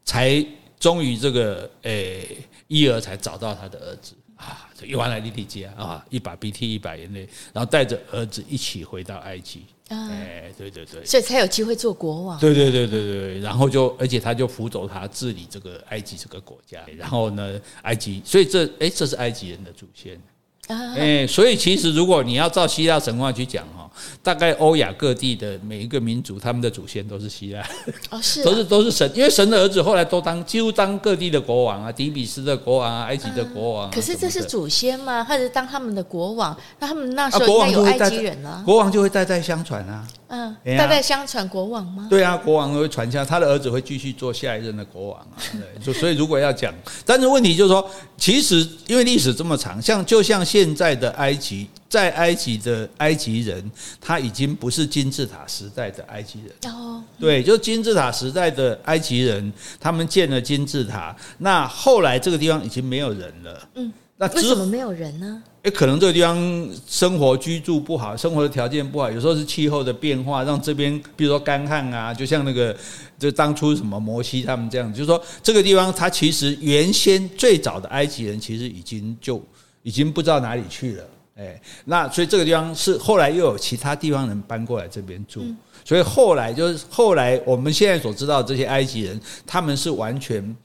Speaker 1: 才终于这个诶伊尔才找到他的儿子。啊，一完了莉莉姐啊，一把鼻涕一把眼泪，然后带着儿子一起回到埃及。哎，对对对，
Speaker 2: 所以才有机会做国王。
Speaker 1: 对对对对对，然后就而且他就辅佐他治理这个埃及这个国家。然后呢，埃及，所以这哎，这是埃及人的祖先。哎，所以其实如果你要照希腊神话去讲哈，大概欧亚各地的每一个民族，他们的祖先都是希腊，
Speaker 2: 哦 是，
Speaker 1: 都是都是神，因为神的儿子后来都当几乎当各地的国王啊，底比斯的国王啊，埃及的国王。
Speaker 2: 可是这是祖先吗？他是当他们的国王，那他们那时候应该有埃及人了，
Speaker 1: 国王就会代代相传啊。
Speaker 2: 嗯，代代相传国王吗？
Speaker 1: 对啊，国王会传下，他的儿子会继续做下一任的国王啊。对，所以如果要讲，但是问题就是说，其实因为历史这么长，像就像。现在的埃及，在埃及的埃及人，他已经不是金字塔时代的埃及人。哦，对，就金字塔时代的埃及人，他们建了金字塔。那后来这个地方已经没有人了。嗯，那
Speaker 2: 为什么没有人呢？
Speaker 1: 诶，可能这个地方生活居住不好，生活的条件不好，有时候是气候的变化，让这边，比如说干旱啊，就像那个，就当初什么摩西他们这样，就是说这个地方，它其实原先最早的埃及人其实已经就。已经不知道哪里去了，哎，那所以这个地方是后来又有其他地方人搬过来这边住，所以后来就是后来我们现在所知道这些埃及人，他们是完全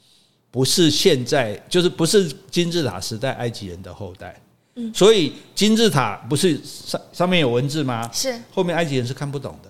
Speaker 1: 不是现在就是不是金字塔时代埃及人的后代，嗯，所以金字塔不是上上面有文字吗？
Speaker 2: 是。后
Speaker 1: 面埃及人是看不懂的。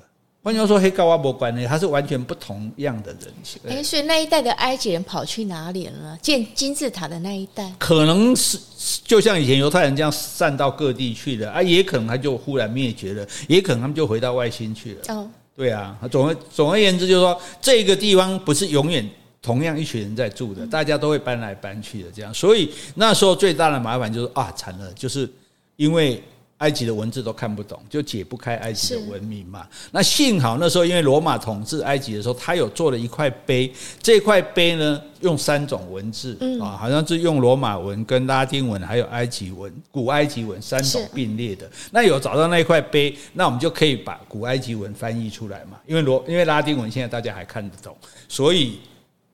Speaker 1: 换句话说，黑高瓦博关呢，他是完全不同样的人。
Speaker 2: 哎，所以那一代的埃及人跑去哪里了？建金字塔的那一代，
Speaker 1: 可能是就像以前犹太人这样散到各地去了啊，也可能他就忽然灭绝了，也可能他们就回到外星去了。哦，对啊，总而总而言之，就是说这个地方不是永远同样一群人在住的，大家都会搬来搬去的这样。所以那时候最大的麻烦就是啊，惨了，就是因为。埃及的文字都看不懂，就解不开埃及的文明嘛。那幸好那时候因为罗马统治埃及的时候，他有做了一块碑，这块碑呢用三种文字啊，好像是用罗马文、跟拉丁文还有埃及文、古埃及文三种并列的。那有找到那块碑，那我们就可以把古埃及文翻译出来嘛。因为罗因为拉丁文现在大家还看得懂，所以。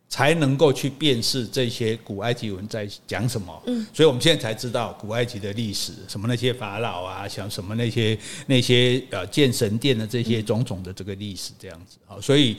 Speaker 1: 才能够去辨识这些古埃及文在讲什么，嗯，所以我们现在才知道古埃及的历史，什么那些法老啊，像什么那些那些呃建神殿的这些种种的这个历史这样子。啊，所以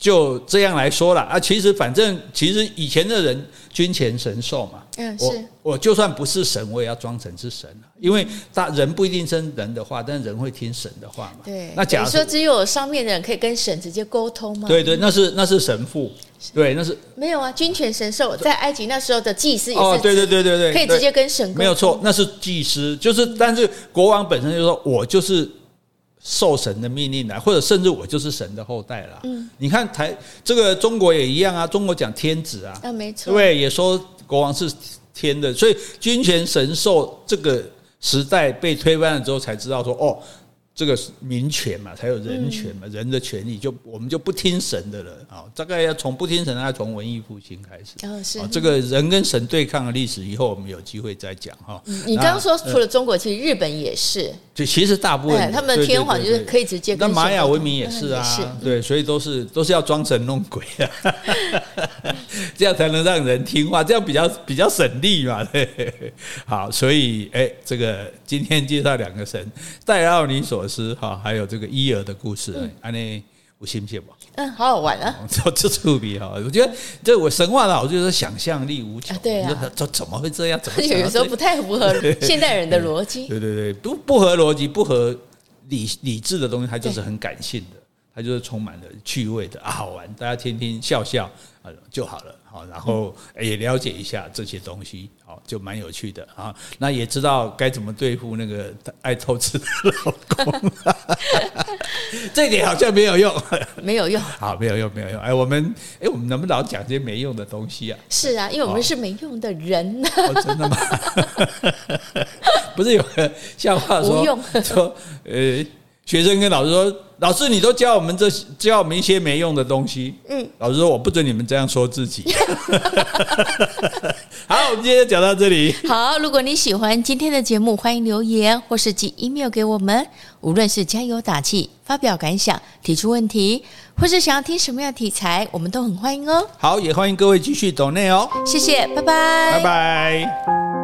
Speaker 1: 就这样来说了啊。其实反正其实以前的人君权神授嘛。
Speaker 2: 嗯，是
Speaker 1: 我我就算不是神，我也要装成是神，因为大人不一定听人的话，但人会听神的话嘛。
Speaker 2: 对，
Speaker 1: 那假如
Speaker 2: 说只有上面的人可以跟神直接沟通吗？
Speaker 1: 对对，那是那是神父，对，那是
Speaker 2: 没有啊。君权神授在埃及那时候的祭司也是，
Speaker 1: 哦，对对对对对，
Speaker 2: 可以直接跟神沟通。
Speaker 1: 没有错，那是祭司，就是但是国王本身就说，我就是受神的命令来，或者甚至我就是神的后代了。嗯，你看台这个中国也一样啊，中国讲天子啊，
Speaker 2: 啊没错，
Speaker 1: 对，也说国王是。天的，所以君权神授这个时代被推翻了之后，才知道说哦。这个是民权嘛，才有人权嘛，嗯、人的权利就我们就不听神的了啊！大概要从不听神，要从文艺复兴开始。
Speaker 2: 哦，是
Speaker 1: 这个人跟神对抗的历史，以后我们有机会再讲哈。
Speaker 2: 你刚刚说除了中国，其实日本也是，
Speaker 1: 就其实大部分
Speaker 2: 他们的天皇就是可以直接跟。
Speaker 1: 那玛雅文明也是啊，对，所以都是都是要装神弄鬼啊，这样才能让人听话，这样比较比较省力嘛。对，好，所以哎，这个今天介绍两个神，戴奥尼索斯哈，还有这个伊尔的故事，安内我信不信吧？
Speaker 2: 嗯，好好玩啊！
Speaker 1: 这这特别哈，我觉得这我神话老就是想象力无穷。
Speaker 2: 对啊，
Speaker 1: 这怎么会这样？怎么
Speaker 2: 有时候不太符合现代人的逻辑？
Speaker 1: 对对对，不不合逻辑、不合理理智的东西，它就是很感性的，它就是充满了趣味的啊，好玩，大家听听笑笑啊就好了。好，然后也了解一下这些东西，好，就蛮有趣的啊。那也知道该怎么对付那个爱偷吃的老公，这点好像没有用，
Speaker 2: 没有用。
Speaker 1: 好，没有用，没有用。哎，我们哎，我们能不能老讲这些没用的东西啊？
Speaker 2: 是啊，因为我们是没用的人。
Speaker 1: 哦，真的吗？不是有个笑话说，
Speaker 2: 用
Speaker 1: 说呃。学生跟老师说：“老师，你都教我们这教我们一些没用的东西。”嗯，老师说：“我不准你们这样说自己。”好，我们今天就讲到这里。
Speaker 2: 好，如果你喜欢今天的节目，欢迎留言或是寄 email 给我们。无论是加油打气、发表感想、提出问题，或是想要听什么样的题材，我们都很欢迎哦。
Speaker 1: 好，也欢迎各位继续抖内哦。
Speaker 2: 谢谢，拜拜，
Speaker 1: 拜拜。